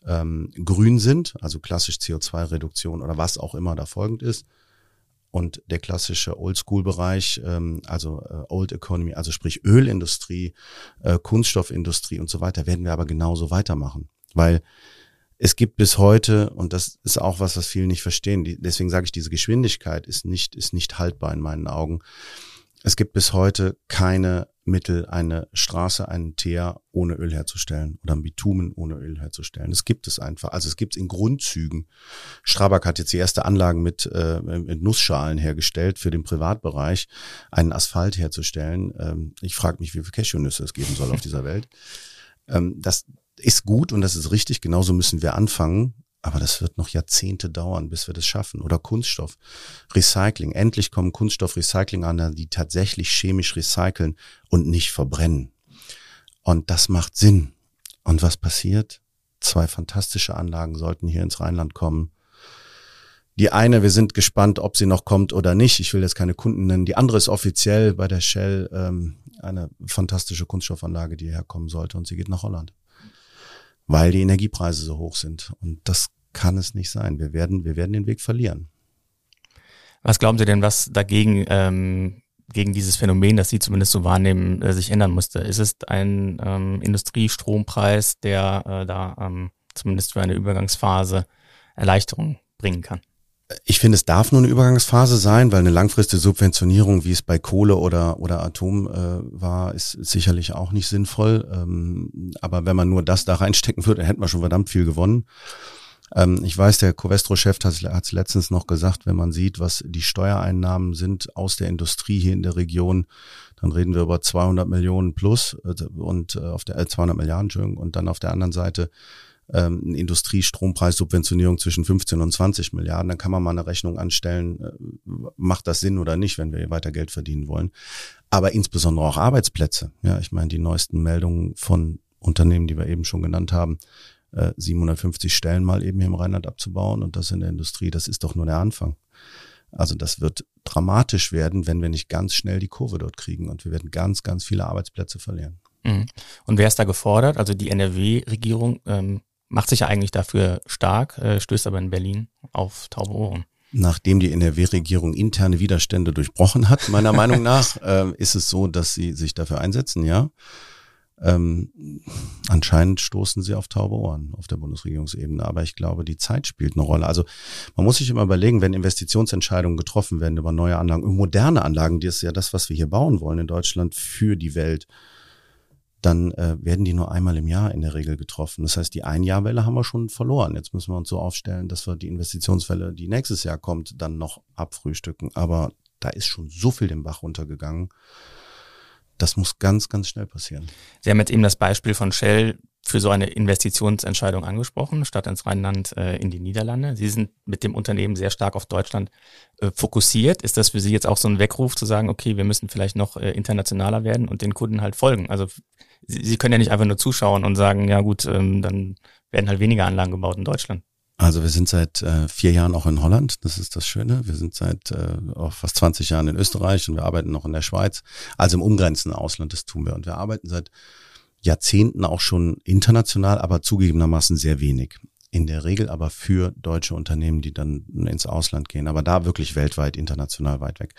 ähm, grün sind, also klassisch CO2-Reduktion oder was auch immer da folgend ist. Und der klassische Oldschool-Bereich, ähm, also äh, Old Economy, also sprich Ölindustrie, äh, Kunststoffindustrie und so weiter, werden wir aber genauso weitermachen. Weil es gibt bis heute, und das ist auch was, was viele nicht verstehen, die, deswegen sage ich, diese Geschwindigkeit ist nicht, ist nicht haltbar in meinen Augen. Es gibt bis heute keine Mittel, eine Straße, einen Teer ohne Öl herzustellen oder ein Bitumen ohne Öl herzustellen. Das gibt es einfach. Also es gibt es in Grundzügen. Strabag hat jetzt die erste Anlagen mit, äh, mit Nussschalen hergestellt für den Privatbereich, einen Asphalt herzustellen. Ähm, ich frage mich, wie viele Cashewnüsse es geben soll auf dieser Welt. (laughs) Ähm, das, ist gut und das ist richtig, genauso müssen wir anfangen. Aber das wird noch Jahrzehnte dauern, bis wir das schaffen. Oder Kunststoff. Recycling. Endlich kommen Kunststoffrecycling an, die tatsächlich chemisch recyceln und nicht verbrennen. Und das macht Sinn. Und was passiert? Zwei fantastische Anlagen sollten hier ins Rheinland kommen. Die eine, wir sind gespannt, ob sie noch kommt oder nicht. Ich will jetzt keine Kunden nennen. Die andere ist offiziell bei der Shell ähm, eine fantastische Kunststoffanlage, die herkommen sollte und sie geht nach Holland weil die Energiepreise so hoch sind. Und das kann es nicht sein. Wir werden, wir werden den Weg verlieren. Was glauben Sie denn, was dagegen ähm, gegen dieses Phänomen, das Sie zumindest so wahrnehmen, äh, sich ändern musste? Ist es ein ähm, Industriestrompreis, der äh, da ähm, zumindest für eine Übergangsphase Erleichterung bringen kann? Ich finde, es darf nur eine Übergangsphase sein, weil eine langfristige Subventionierung, wie es bei Kohle oder, oder Atom äh, war, ist, sicherlich auch nicht sinnvoll. Ähm, aber wenn man nur das da reinstecken würde, hätten wir schon verdammt viel gewonnen. Ähm, ich weiß, der Covestro-Chef hat es letztens noch gesagt, wenn man sieht, was die Steuereinnahmen sind aus der Industrie hier in der Region, dann reden wir über 200 Millionen plus äh, und äh, auf der äh, 200 Milliarden, Entschuldigung, und dann auf der anderen Seite ähm, eine Industriestrompreissubventionierung zwischen 15 und 20 Milliarden, dann kann man mal eine Rechnung anstellen, äh, macht das Sinn oder nicht, wenn wir weiter Geld verdienen wollen. Aber insbesondere auch Arbeitsplätze. Ja, ich meine, die neuesten Meldungen von Unternehmen, die wir eben schon genannt haben, äh, 750 Stellen mal eben hier im Rheinland abzubauen und das in der Industrie, das ist doch nur der Anfang. Also das wird dramatisch werden, wenn wir nicht ganz schnell die Kurve dort kriegen und wir werden ganz, ganz viele Arbeitsplätze verlieren. Mhm. Und wer ist da gefordert? Also die NRW-Regierung ähm, macht sich ja eigentlich dafür stark, äh, stößt aber in Berlin auf taube Ohren. Nachdem die NRW-Regierung interne Widerstände durchbrochen hat, meiner Meinung (laughs) nach, äh, ist es so, dass sie sich dafür einsetzen, ja. Ähm, anscheinend stoßen sie auf taube Ohren auf der Bundesregierungsebene. Aber ich glaube, die Zeit spielt eine Rolle. Also man muss sich immer überlegen, wenn Investitionsentscheidungen getroffen werden über neue Anlagen, moderne Anlagen, die ist ja das, was wir hier bauen wollen in Deutschland für die Welt, dann äh, werden die nur einmal im Jahr in der Regel getroffen. Das heißt, die Einjahrwelle haben wir schon verloren. Jetzt müssen wir uns so aufstellen, dass wir die Investitionswelle, die nächstes Jahr kommt, dann noch abfrühstücken. Aber da ist schon so viel den Bach runtergegangen. Das muss ganz, ganz schnell passieren. Sie haben jetzt eben das Beispiel von Shell für so eine Investitionsentscheidung angesprochen, statt ins Rheinland äh, in die Niederlande. Sie sind mit dem Unternehmen sehr stark auf Deutschland äh, fokussiert. Ist das für Sie jetzt auch so ein Weckruf zu sagen, okay, wir müssen vielleicht noch äh, internationaler werden und den Kunden halt folgen? Also Sie, Sie können ja nicht einfach nur zuschauen und sagen, ja gut, ähm, dann werden halt weniger Anlagen gebaut in Deutschland. Also wir sind seit äh, vier Jahren auch in Holland, das ist das Schöne. Wir sind seit äh, auch fast 20 Jahren in Österreich und wir arbeiten noch in der Schweiz. Also im umgrenzenden Ausland, das tun wir. Und wir arbeiten seit Jahrzehnten auch schon international, aber zugegebenermaßen sehr wenig. In der Regel aber für deutsche Unternehmen, die dann ins Ausland gehen, aber da wirklich weltweit, international weit weg.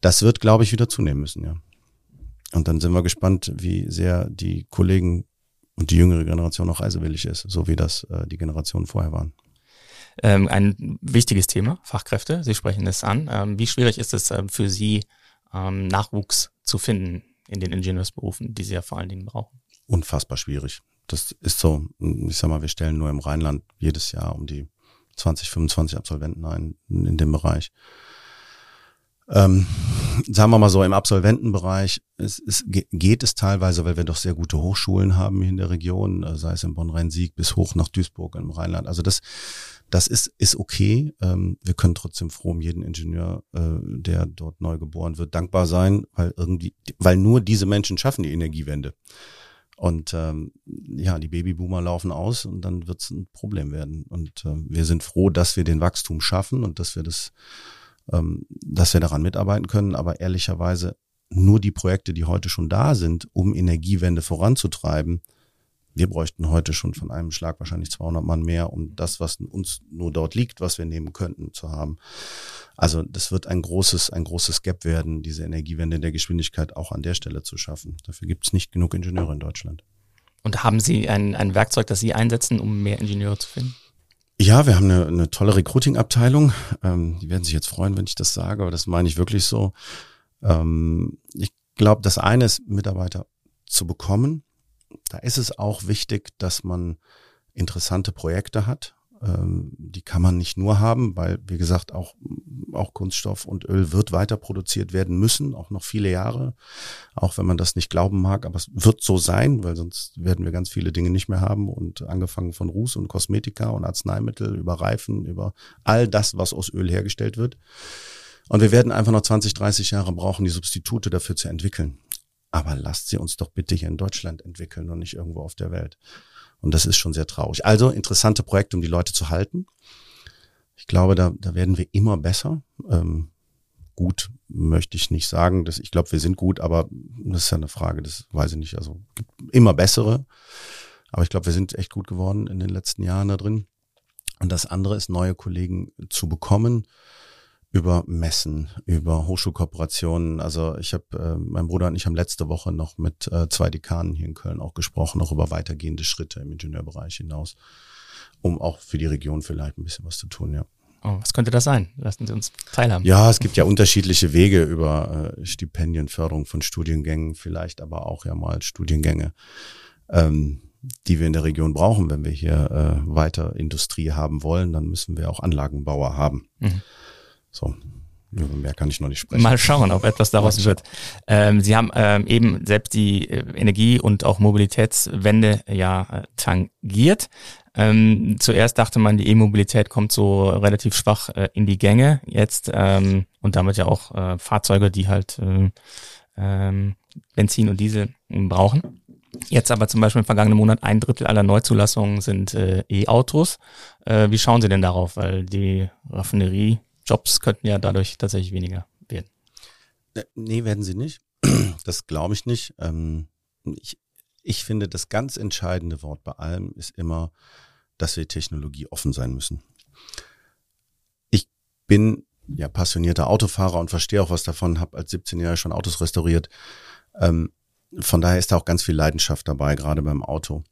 Das wird, glaube ich, wieder zunehmen müssen, ja. Und dann sind wir gespannt, wie sehr die Kollegen und die jüngere Generation auch reisewillig ist, so wie das äh, die Generationen vorher waren. Ähm, ein wichtiges Thema, Fachkräfte. Sie sprechen es an. Ähm, wie schwierig ist es ähm, für Sie, ähm, Nachwuchs zu finden in den Ingenieursberufen, die Sie ja vor allen Dingen brauchen? Unfassbar schwierig. Das ist so, ich sag mal, wir stellen nur im Rheinland jedes Jahr um die 20, 25 Absolventen ein in dem Bereich ähm, sagen wir mal so, im Absolventenbereich es, es geht es teilweise, weil wir doch sehr gute Hochschulen haben hier in der Region, äh, sei es in Bonn-Rhein-Sieg bis hoch nach Duisburg im Rheinland. Also das, das ist, ist okay. Ähm, wir können trotzdem froh um jeden Ingenieur, äh, der dort neu geboren wird, dankbar sein, weil irgendwie, weil nur diese Menschen schaffen die Energiewende. Und ähm, ja, die Babyboomer laufen aus und dann wird es ein Problem werden. Und äh, wir sind froh, dass wir den Wachstum schaffen und dass wir das ähm, dass wir daran mitarbeiten können. Aber ehrlicherweise nur die Projekte, die heute schon da sind, um Energiewende voranzutreiben, wir bräuchten heute schon von einem Schlag wahrscheinlich 200 Mann mehr, um das, was uns nur dort liegt, was wir nehmen könnten, zu haben. Also das wird ein großes, ein großes Gap werden, diese Energiewende in der Geschwindigkeit auch an der Stelle zu schaffen. Dafür gibt es nicht genug Ingenieure in Deutschland. Und haben Sie ein, ein Werkzeug, das Sie einsetzen, um mehr Ingenieure zu finden? Ja, wir haben eine, eine tolle Recruiting-Abteilung. Ähm, die werden sich jetzt freuen, wenn ich das sage, aber das meine ich wirklich so. Ähm, ich glaube, das eine ist, Mitarbeiter zu bekommen. Da ist es auch wichtig, dass man interessante Projekte hat, ähm, die kann man nicht nur haben, weil, wie gesagt, auch, auch Kunststoff und Öl wird weiter produziert werden müssen, auch noch viele Jahre, auch wenn man das nicht glauben mag, aber es wird so sein, weil sonst werden wir ganz viele Dinge nicht mehr haben und angefangen von Ruß und Kosmetika und Arzneimittel über Reifen, über all das, was aus Öl hergestellt wird. Und wir werden einfach noch 20, 30 Jahre brauchen, die Substitute dafür zu entwickeln. Aber lasst sie uns doch bitte hier in Deutschland entwickeln und nicht irgendwo auf der Welt. Und das ist schon sehr traurig. Also interessante Projekte, um die Leute zu halten. Ich glaube, da, da werden wir immer besser. Ähm, gut möchte ich nicht sagen. Dass, ich glaube, wir sind gut, aber das ist ja eine Frage, das weiß ich nicht. Also gibt immer bessere. Aber ich glaube, wir sind echt gut geworden in den letzten Jahren da drin. Und das andere ist, neue Kollegen zu bekommen über Messen, über Hochschulkooperationen. Also ich habe, äh, mein Bruder und ich haben letzte Woche noch mit äh, zwei Dekanen hier in Köln auch gesprochen, auch über weitergehende Schritte im Ingenieurbereich hinaus, um auch für die Region vielleicht ein bisschen was zu tun, ja. Oh, was könnte das sein? Lassen Sie uns teilhaben. Ja, es gibt ja unterschiedliche Wege über äh, Stipendien, Förderung von Studiengängen, vielleicht aber auch ja mal Studiengänge, ähm, die wir in der Region brauchen. Wenn wir hier äh, weiter Industrie haben wollen, dann müssen wir auch Anlagenbauer haben. Mhm. So. Mehr kann ich noch nicht sprechen. Mal schauen, ob etwas daraus wird. Ähm, Sie haben ähm, eben selbst die äh, Energie- und auch Mobilitätswende ja äh, tangiert. Ähm, zuerst dachte man, die E-Mobilität kommt so relativ schwach äh, in die Gänge jetzt ähm, und damit ja auch äh, Fahrzeuge, die halt äh, ähm, Benzin und Diesel brauchen. Jetzt aber zum Beispiel im vergangenen Monat ein Drittel aller Neuzulassungen sind äh, E-Autos. Äh, wie schauen Sie denn darauf? Weil die Raffinerie Jobs könnten ja dadurch tatsächlich weniger werden. Äh, nee, werden sie nicht. (clears throat) Das glaube ich nicht. Ähm, ich, Ich finde, das ganz entscheidende Wort bei allem ist immer, dass wir Technologie offen sein müssen. Ich bin ja passionierter Autofahrer und verstehe auch was davon, habe als 17 Jahre schon Autos restauriert. Ähm, von daher ist da auch ganz viel Leidenschaft dabei, gerade beim Auto.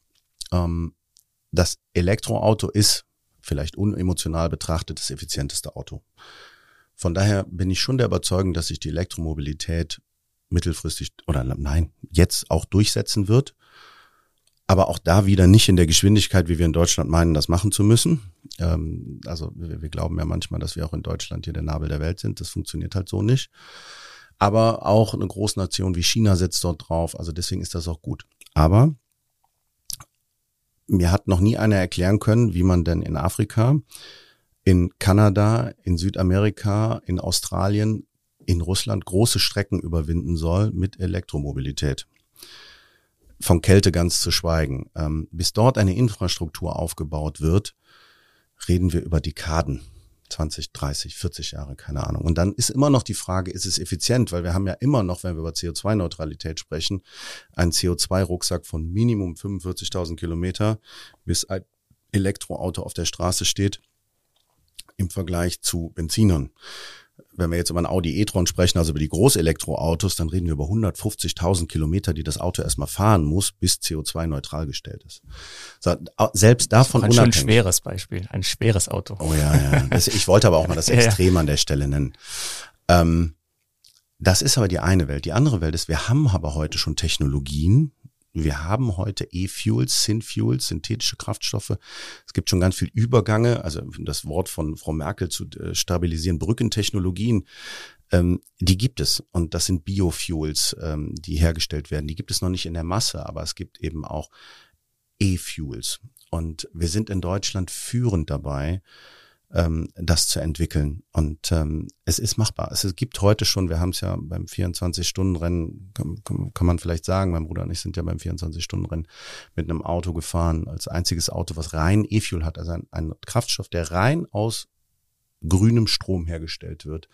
Ähm, das Elektroauto ist vielleicht unemotional betrachtet das effizienteste Auto. Von daher bin ich schon der Überzeugung, dass sich die Elektromobilität mittelfristig oder nein, jetzt auch durchsetzen wird. Aber auch da wieder nicht in der Geschwindigkeit, wie wir in Deutschland meinen, das machen zu müssen. Ähm, also wir, wir glauben ja manchmal, dass wir auch in Deutschland hier der Nabel der Welt sind. Das funktioniert halt so nicht. Aber auch eine Großnation wie China setzt dort drauf. Also deswegen ist das auch gut. Aber mir hat noch nie einer erklären können, wie man denn in Afrika, in Kanada, in Südamerika, in Australien, in Russland große Strecken überwinden soll mit Elektromobilität. Von Kälte ganz zu schweigen. Ähm, bis dort eine Infrastruktur aufgebaut wird, reden wir über Dekaden. 20, 30, 40 Jahre, keine Ahnung. Und dann ist immer noch die Frage, ist es effizient? Weil wir haben ja immer noch, wenn wir über CO2-Neutralität sprechen, einen CO2-Rucksack von Minimum 45.000 Kilometer, bis ein Elektroauto auf der Straße steht, im Vergleich zu Benzinern wenn wir jetzt über ein Audi e-tron sprechen, also über die Großelektroautos, dann reden wir über 150.000 Kilometer, die das Auto erstmal fahren muss, bis CO2-neutral gestellt ist. So, selbst davon das ist ein schweres Beispiel, ein schweres Auto. Oh ja, ja. Das, ich wollte aber auch mal das (laughs) Extrem an der Stelle nennen. Ähm, das ist aber die eine Welt. Die andere Welt ist, wir haben aber heute schon Technologien, wir haben heute E-Fuels, Synfuels, synthetische Kraftstoffe. Es gibt schon ganz viel Übergange, also das Wort von Frau Merkel zu äh, stabilisieren, Brückentechnologien, ähm, die gibt es. Und das sind Biofuels, ähm, die hergestellt werden. Die gibt es noch nicht in der Masse, aber es gibt eben auch E-Fuels. Und wir sind in Deutschland führend dabei, ähm, das zu entwickeln. Und ähm, es ist machbar. Es gibt heute schon, wir haben es ja beim 24-Stunden-Rennen, kann, kann, man vielleicht sagen, mein Bruder und ich sind ja beim 24-Stunden-Rennen mit einem Auto gefahren, als einziges Auto, was rein E-Fuel hat, also ein, ein Kraftstoff, der rein aus grünem Strom hergestellt wird.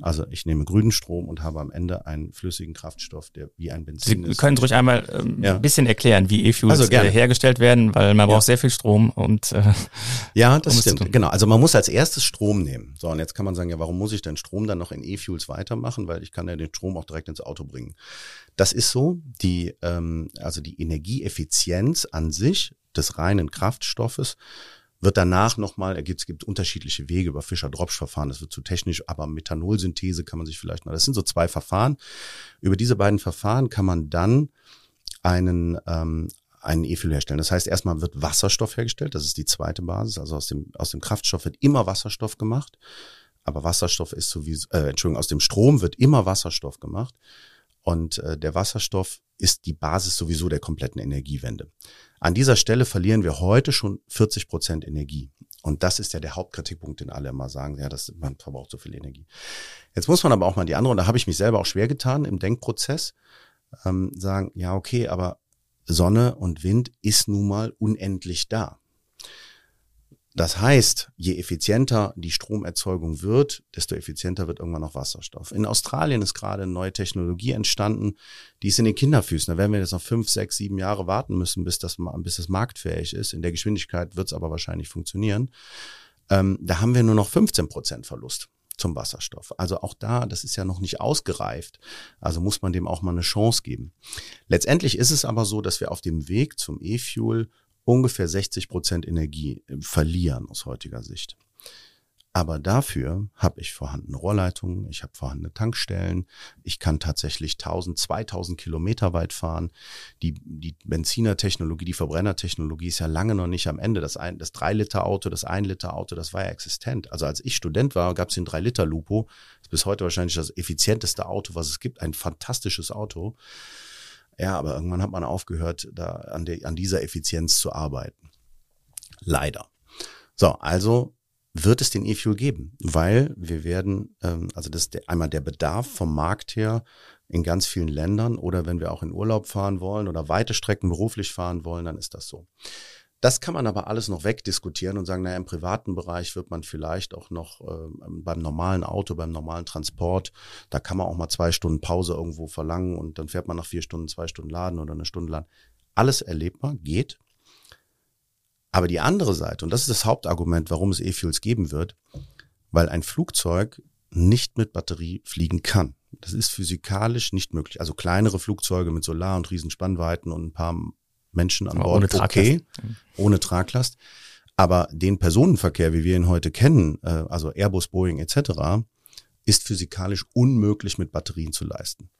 Also ich nehme grünen Strom und habe am Ende einen flüssigen Kraftstoff, der wie ein Benzin Sie ist. Sie können ruhig einmal ähm, ja. ein bisschen erklären, wie E-Fuels also äh, hergestellt werden, weil man ja. braucht sehr viel Strom und äh, (laughs) ja, das um stimmt. Genau. Also man muss als erstes Strom nehmen. So und jetzt kann man sagen, ja, warum muss ich denn Strom dann noch in E-Fuels weitermachen? Weil ich kann ja den Strom auch direkt ins Auto bringen. Das ist so. Die ähm, also die Energieeffizienz an sich des reinen Kraftstoffes wird danach nochmal, es gibt unterschiedliche Wege über Fischer-Dropsch-Verfahren, das wird zu technisch, aber Methanolsynthese kann man sich vielleicht noch, das sind so zwei Verfahren. Über diese beiden Verfahren kann man dann einen, ähm, einen E-Fuel herstellen. Das heißt, erstmal wird Wasserstoff hergestellt, das ist die zweite Basis, also aus dem, aus dem Kraftstoff wird immer Wasserstoff gemacht, aber Wasserstoff ist sowieso, äh, Entschuldigung, aus dem Strom wird immer Wasserstoff gemacht und äh, der Wasserstoff ist die Basis sowieso der kompletten Energiewende. An dieser Stelle verlieren wir heute schon 40 Prozent Energie. Und das ist ja der Hauptkritikpunkt, den alle immer sagen, ja, das, man verbraucht so viel Energie. Jetzt muss man aber auch mal die andere, und da habe ich mich selber auch schwer getan im Denkprozess, ähm, sagen, ja, okay, aber Sonne und Wind ist nun mal unendlich da. Das heißt, je effizienter die Stromerzeugung wird, desto effizienter wird irgendwann noch Wasserstoff. In Australien ist gerade eine neue Technologie entstanden, die ist in den Kinderfüßen. Da werden wir jetzt noch fünf, sechs, sieben Jahre warten müssen, bis das, bis das marktfähig ist. In der Geschwindigkeit wird es aber wahrscheinlich funktionieren. Ähm, da haben wir nur noch 15 Prozent Verlust zum Wasserstoff. Also auch da, das ist ja noch nicht ausgereift. Also muss man dem auch mal eine Chance geben. Letztendlich ist es aber so, dass wir auf dem Weg zum E-Fuel ungefähr 60 Prozent Energie äh, verlieren aus heutiger Sicht. Aber dafür habe ich vorhandene Rohrleitungen, ich habe vorhandene Tankstellen, ich kann tatsächlich 1000, 2000 Kilometer weit fahren. Die, die Benzinertechnologie, die Verbrennertechnologie ist ja lange noch nicht am Ende. Das, ein, das 3-Liter-Auto, das 1-Liter-Auto, das war ja existent. Also als ich Student war, gab es den 3-Liter-Lupo. Das ist bis heute wahrscheinlich das effizienteste Auto, was es gibt. Ein fantastisches Auto. Ja, aber irgendwann hat man aufgehört, da an, der, an dieser Effizienz zu arbeiten. Leider. So, also wird es den E-Fuel geben, weil wir werden, ähm, also das ist einmal der Bedarf vom Markt her in ganz vielen Ländern oder wenn wir auch in Urlaub fahren wollen oder weite Strecken beruflich fahren wollen, dann ist das so. Das kann man aber alles noch wegdiskutieren und sagen, naja, im privaten Bereich wird man vielleicht auch noch äh, beim normalen Auto, beim normalen Transport, da kann man auch mal zwei Stunden Pause irgendwo verlangen und dann fährt man nach vier Stunden zwei Stunden laden oder eine Stunde laden. alles erlebbar, geht. Aber die andere Seite, und das ist das Hauptargument, warum es E-Fuels geben wird, weil ein Flugzeug nicht mit Batterie fliegen kann. Das ist physikalisch nicht möglich. Also kleinere Flugzeuge mit Solar- und Riesenspannweiten und ein paar Menschen an Bord, ohne Traglast. okay, ohne Traglast. Aber den Personenverkehr, wie wir ihn heute kennen, äh, also Airbus, Boeing etc., ist physikalisch unmöglich mit Batterien zu leisten.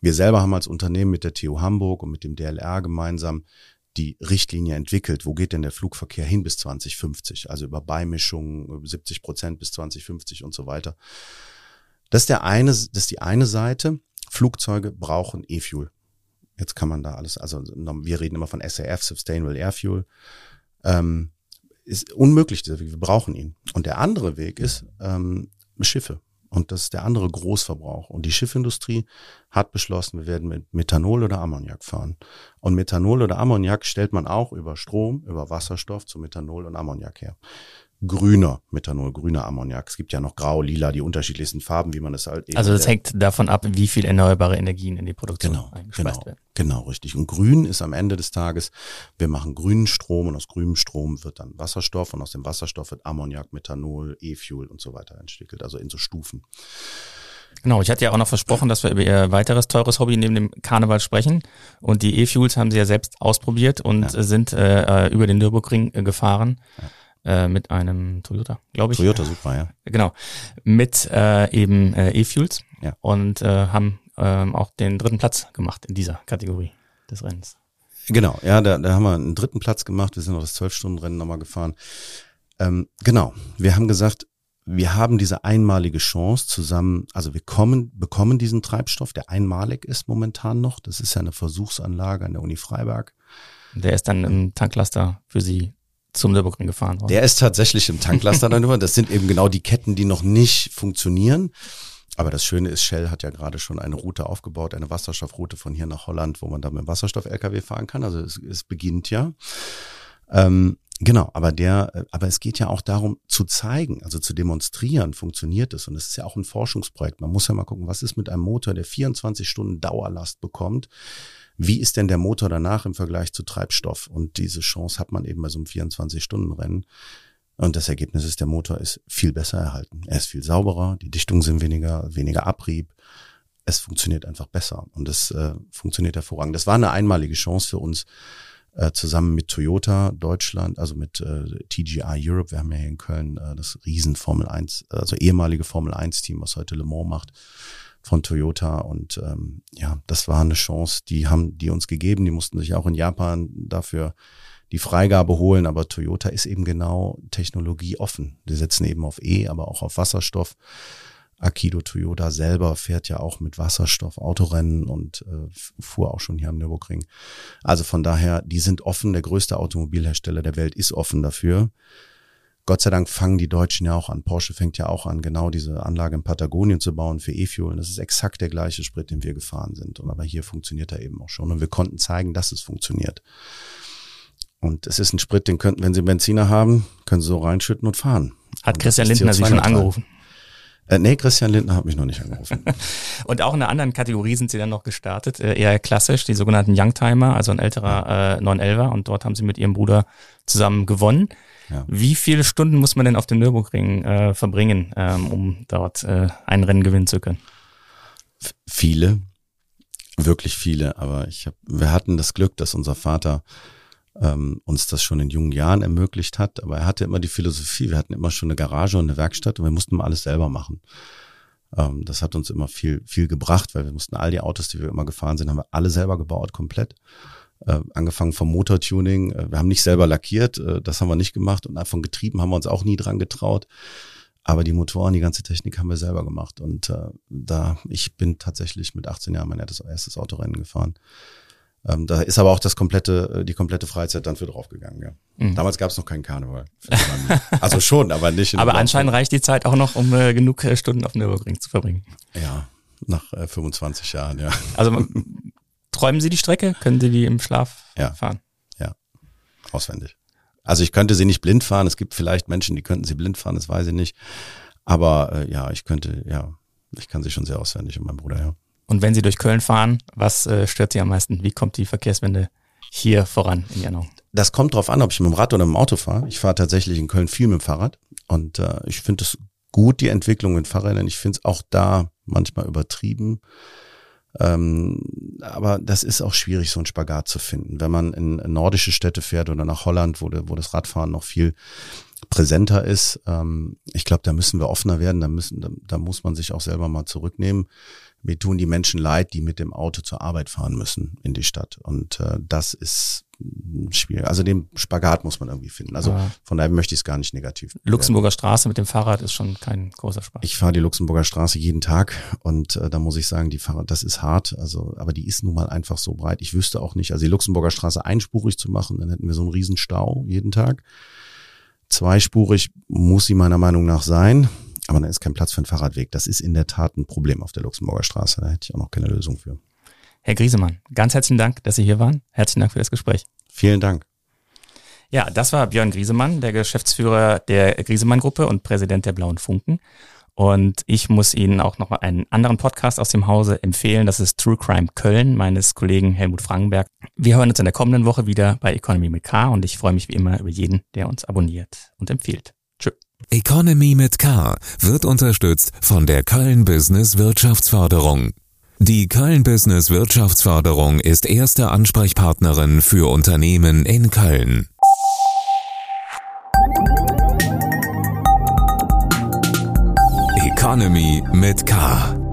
Wir selber haben als Unternehmen mit der TU Hamburg und mit dem DLR gemeinsam die Richtlinie entwickelt. Wo geht denn der Flugverkehr hin bis 2050? Also über Beimischungen 70 Prozent bis 2050 und so weiter. Das ist der eine, das ist die eine Seite. Flugzeuge brauchen E-Fuel. Jetzt kann man da alles, also wir reden immer von SAF, Sustainable Air Fuel. Ähm, ist unmöglich. Wir brauchen ihn. Und der andere Weg ist ähm, Schiffe. Und das ist der andere Großverbrauch. Und die Schiffindustrie hat beschlossen, wir werden mit Methanol oder Ammoniak fahren. Und Methanol oder Ammoniak stellt man auch über Strom, über Wasserstoff zu Methanol und Ammoniak her grüner Methanol, grüner Ammoniak. Es gibt ja noch grau, lila, die unterschiedlichsten Farben, wie man es halt eben. Also das hängt davon ab, wie viel erneuerbare Energien in die Produktion genau, eingespeist genau, werden. Genau, richtig. Und grün ist am Ende des Tages, wir machen grünen Strom und aus grünem Strom wird dann Wasserstoff und aus dem Wasserstoff wird Ammoniak, Methanol, E-Fuel und so weiter entwickelt, also in so Stufen. Genau, ich hatte ja auch noch versprochen, dass wir über ihr weiteres teures Hobby neben dem Karneval sprechen. Und die E-Fuels haben sie ja selbst ausprobiert und Ja. sind äh, über den Nürburgring äh, gefahren. Äh, mit einem Toyota, glaube ich. Toyota super, ja. Genau. Mit äh, eben äh, E-Fuels Ja. und äh, haben ähm, auch den dritten Platz gemacht in dieser Kategorie des Rennens. Genau, ja, da, da haben wir einen dritten Platz gemacht. Wir sind noch das Zwölf-Stunden-Rennen nochmal gefahren. Ähm, genau, wir haben gesagt, wir haben diese einmalige Chance zusammen, also wir kommen, bekommen diesen Treibstoff, der einmalig ist momentan noch. Das ist ja eine Versuchsanlage an der Uni Freiberg. Der ist dann im Tanklaster für sie zum Nürburgring gefahren worden. Der ist tatsächlich im Tanklaster (laughs) dann über. Das sind eben genau die Ketten, die noch nicht funktionieren. Aber das Schöne ist, Shell hat ja gerade schon eine Route aufgebaut, eine Wasserstoffroute von hier nach Holland, wo man dann mit dem Wasserstoff-LKW fahren kann. Also es, es beginnt ja. Ähm, genau, aber der, äh, aber es geht ja auch darum zu zeigen, also zu demonstrieren, funktioniert es. Und es ist ja auch ein Forschungsprojekt. Man muss ja mal gucken, was ist mit einem Motor, der 24 Stunden Dauerlast bekommt. Wie ist denn der Motor danach im Vergleich zu Treibstoff? Und diese Chance hat man eben bei so einem 24-Stunden-Rennen. Und das Ergebnis ist, der Motor ist viel besser erhalten. Er ist viel sauberer, die Dichtungen sind weniger, weniger Abrieb. Es funktioniert einfach besser und es äh, funktioniert hervorragend. Das war eine einmalige Chance für uns, äh, zusammen mit Toyota Deutschland, also mit äh, TGI Europe. Wir haben ja hier in Köln äh, das riesen Formel 1, also ehemalige Formel 1 Team, was heute Le Mans macht von Toyota und ähm, ja, das war eine Chance, die haben die uns gegeben, die mussten sich auch in Japan dafür die Freigabe holen, aber Toyota ist eben genau technologieoffen. Die setzen eben auf E, aber auch auf Wasserstoff. Akido Toyota selber fährt ja auch mit Wasserstoff Autorennen und äh, fuhr auch schon hier am Nürburgring. Also von daher, die sind offen. Der größte Automobilhersteller der Welt ist offen dafür. Gott sei Dank fangen die Deutschen ja auch an. Porsche fängt ja auch an, genau diese Anlage in Patagonien zu bauen für E-Fuel. Das ist exakt der gleiche Sprit, den wir gefahren sind. Und aber hier funktioniert er eben auch schon. Und wir konnten zeigen, dass es funktioniert. Und es ist ein Sprit, den könnten, wenn Sie Benziner haben, können Sie so reinschütten und fahren. Hat Und Christian Lindner Sie schon CO2-neutral. angerufen. Äh, nee, Christian Lindner hat mich noch nicht angerufen. (laughs) Und auch in einer anderen Kategorie sind sie dann noch gestartet, äh, eher klassisch, die sogenannten Youngtimer, also ein älterer äh, 911er und dort haben sie mit ihrem Bruder zusammen gewonnen. Ja. Wie viele Stunden muss man denn auf dem Nürburgring äh, verbringen, ähm, um dort äh, ein Rennen gewinnen zu können? viele, wirklich viele, aber ich hab, wir hatten das Glück, dass unser Vater ähm, uns das schon in jungen Jahren ermöglicht hat, aber er hatte immer die Philosophie, wir hatten immer schon eine Garage und eine Werkstatt und wir mussten mal alles selber machen. Ähm, das hat uns immer viel, viel gebracht, weil wir mussten all die Autos, die wir immer gefahren sind, haben wir alle selber gebaut, komplett. Äh, angefangen vom Motortuning, äh, wir haben nicht selber lackiert, äh, das haben wir nicht gemacht und von Getrieben haben wir uns auch nie dran getraut. Aber die Motoren, die ganze Technik haben wir selber gemacht. Und äh, da, ich bin tatsächlich mit 18 Jahren mein erstes, Autorennen gefahren. Ähm, da ist aber auch das komplette, äh, die komplette Freizeit dann für draufgegangen, ja. Mhm. Damals gab es noch keinen Karneval. also schon, aber nicht in Aber anscheinend reicht die Zeit auch noch, um äh, genug äh, Stunden auf dem Nürburgring zu verbringen. Ja, nach äh, 25 Jahren, ja. Also man- träumen Sie die Strecke? Können Sie die im Schlaf Ja. fahren? Auswendig. Also ich könnte sie nicht blind fahren. Es gibt vielleicht Menschen, die könnten sie blind fahren, das weiß ich nicht. Aber äh, ja, ich könnte, ja, ich kann sie schon sehr auswendig und mein Bruder, ja. Und wenn Sie durch Köln fahren, was äh, stört Sie am meisten? Wie kommt die Verkehrswende hier voran in Erneuerung? Das kommt drauf an, ob ich mit dem Rad oder mit dem Auto fahre. Ich fahre tatsächlich in Köln viel mit dem Fahrrad und äh, ich finde es gut, die Entwicklung mit Fahrrädern. Ich finde es auch da manchmal übertrieben. Ähm, aber das ist auch schwierig, so einen Spagat zu finden. Wenn man in nordische Städte fährt oder nach Holland, wo, wo das Radfahren noch viel präsenter ist, ähm, ich glaube, da müssen wir offener werden, da müssen, da, da muss man sich auch selber mal zurücknehmen. Mir tun die Menschen leid, die mit dem Auto zur Arbeit fahren müssen in die Stadt. Und äh, das ist schwierig. Also den Spagat muss man irgendwie finden. Also ja. von daher möchte ich es gar nicht negativ. Luxemburger Straße mit dem Fahrrad ist schon kein großer Spaß. Ich fahre die Luxemburger Straße jeden Tag und äh, da muss ich sagen, die Fahrrad, das ist hart. Also, aber die ist nun mal einfach so breit. Ich wüsste auch nicht, also die Luxemburger Straße einspurig zu machen, dann hätten wir so einen riesen Stau jeden Tag. Zweispurig muss sie meiner Meinung nach sein. Aber da ist kein Platz für einen Fahrradweg. Das ist in der Tat ein Problem auf der Luxemburger Straße. Da hätte ich auch noch keine Lösung für. Herr Griesemann, ganz herzlichen Dank, dass Sie hier waren. Herzlichen Dank für das Gespräch. Vielen Dank. Ja, das war Björn Griesemann, der Geschäftsführer der Griesemann-Gruppe und Präsident der Blauen Funken. Und ich muss Ihnen auch noch mal einen anderen Podcast aus dem Hause empfehlen. Das ist True Crime Köln meines Kollegen Helmut Frankenberg. Wir hören uns in der kommenden Woche wieder bei Economy mit K und ich freue mich wie immer über jeden, der uns abonniert und empfiehlt. Tschö. Economy mit K wird unterstützt von der Köln Business Wirtschaftsförderung. Die Köln Business Wirtschaftsförderung ist erste Ansprechpartnerin für Unternehmen in Köln. Economy mit K.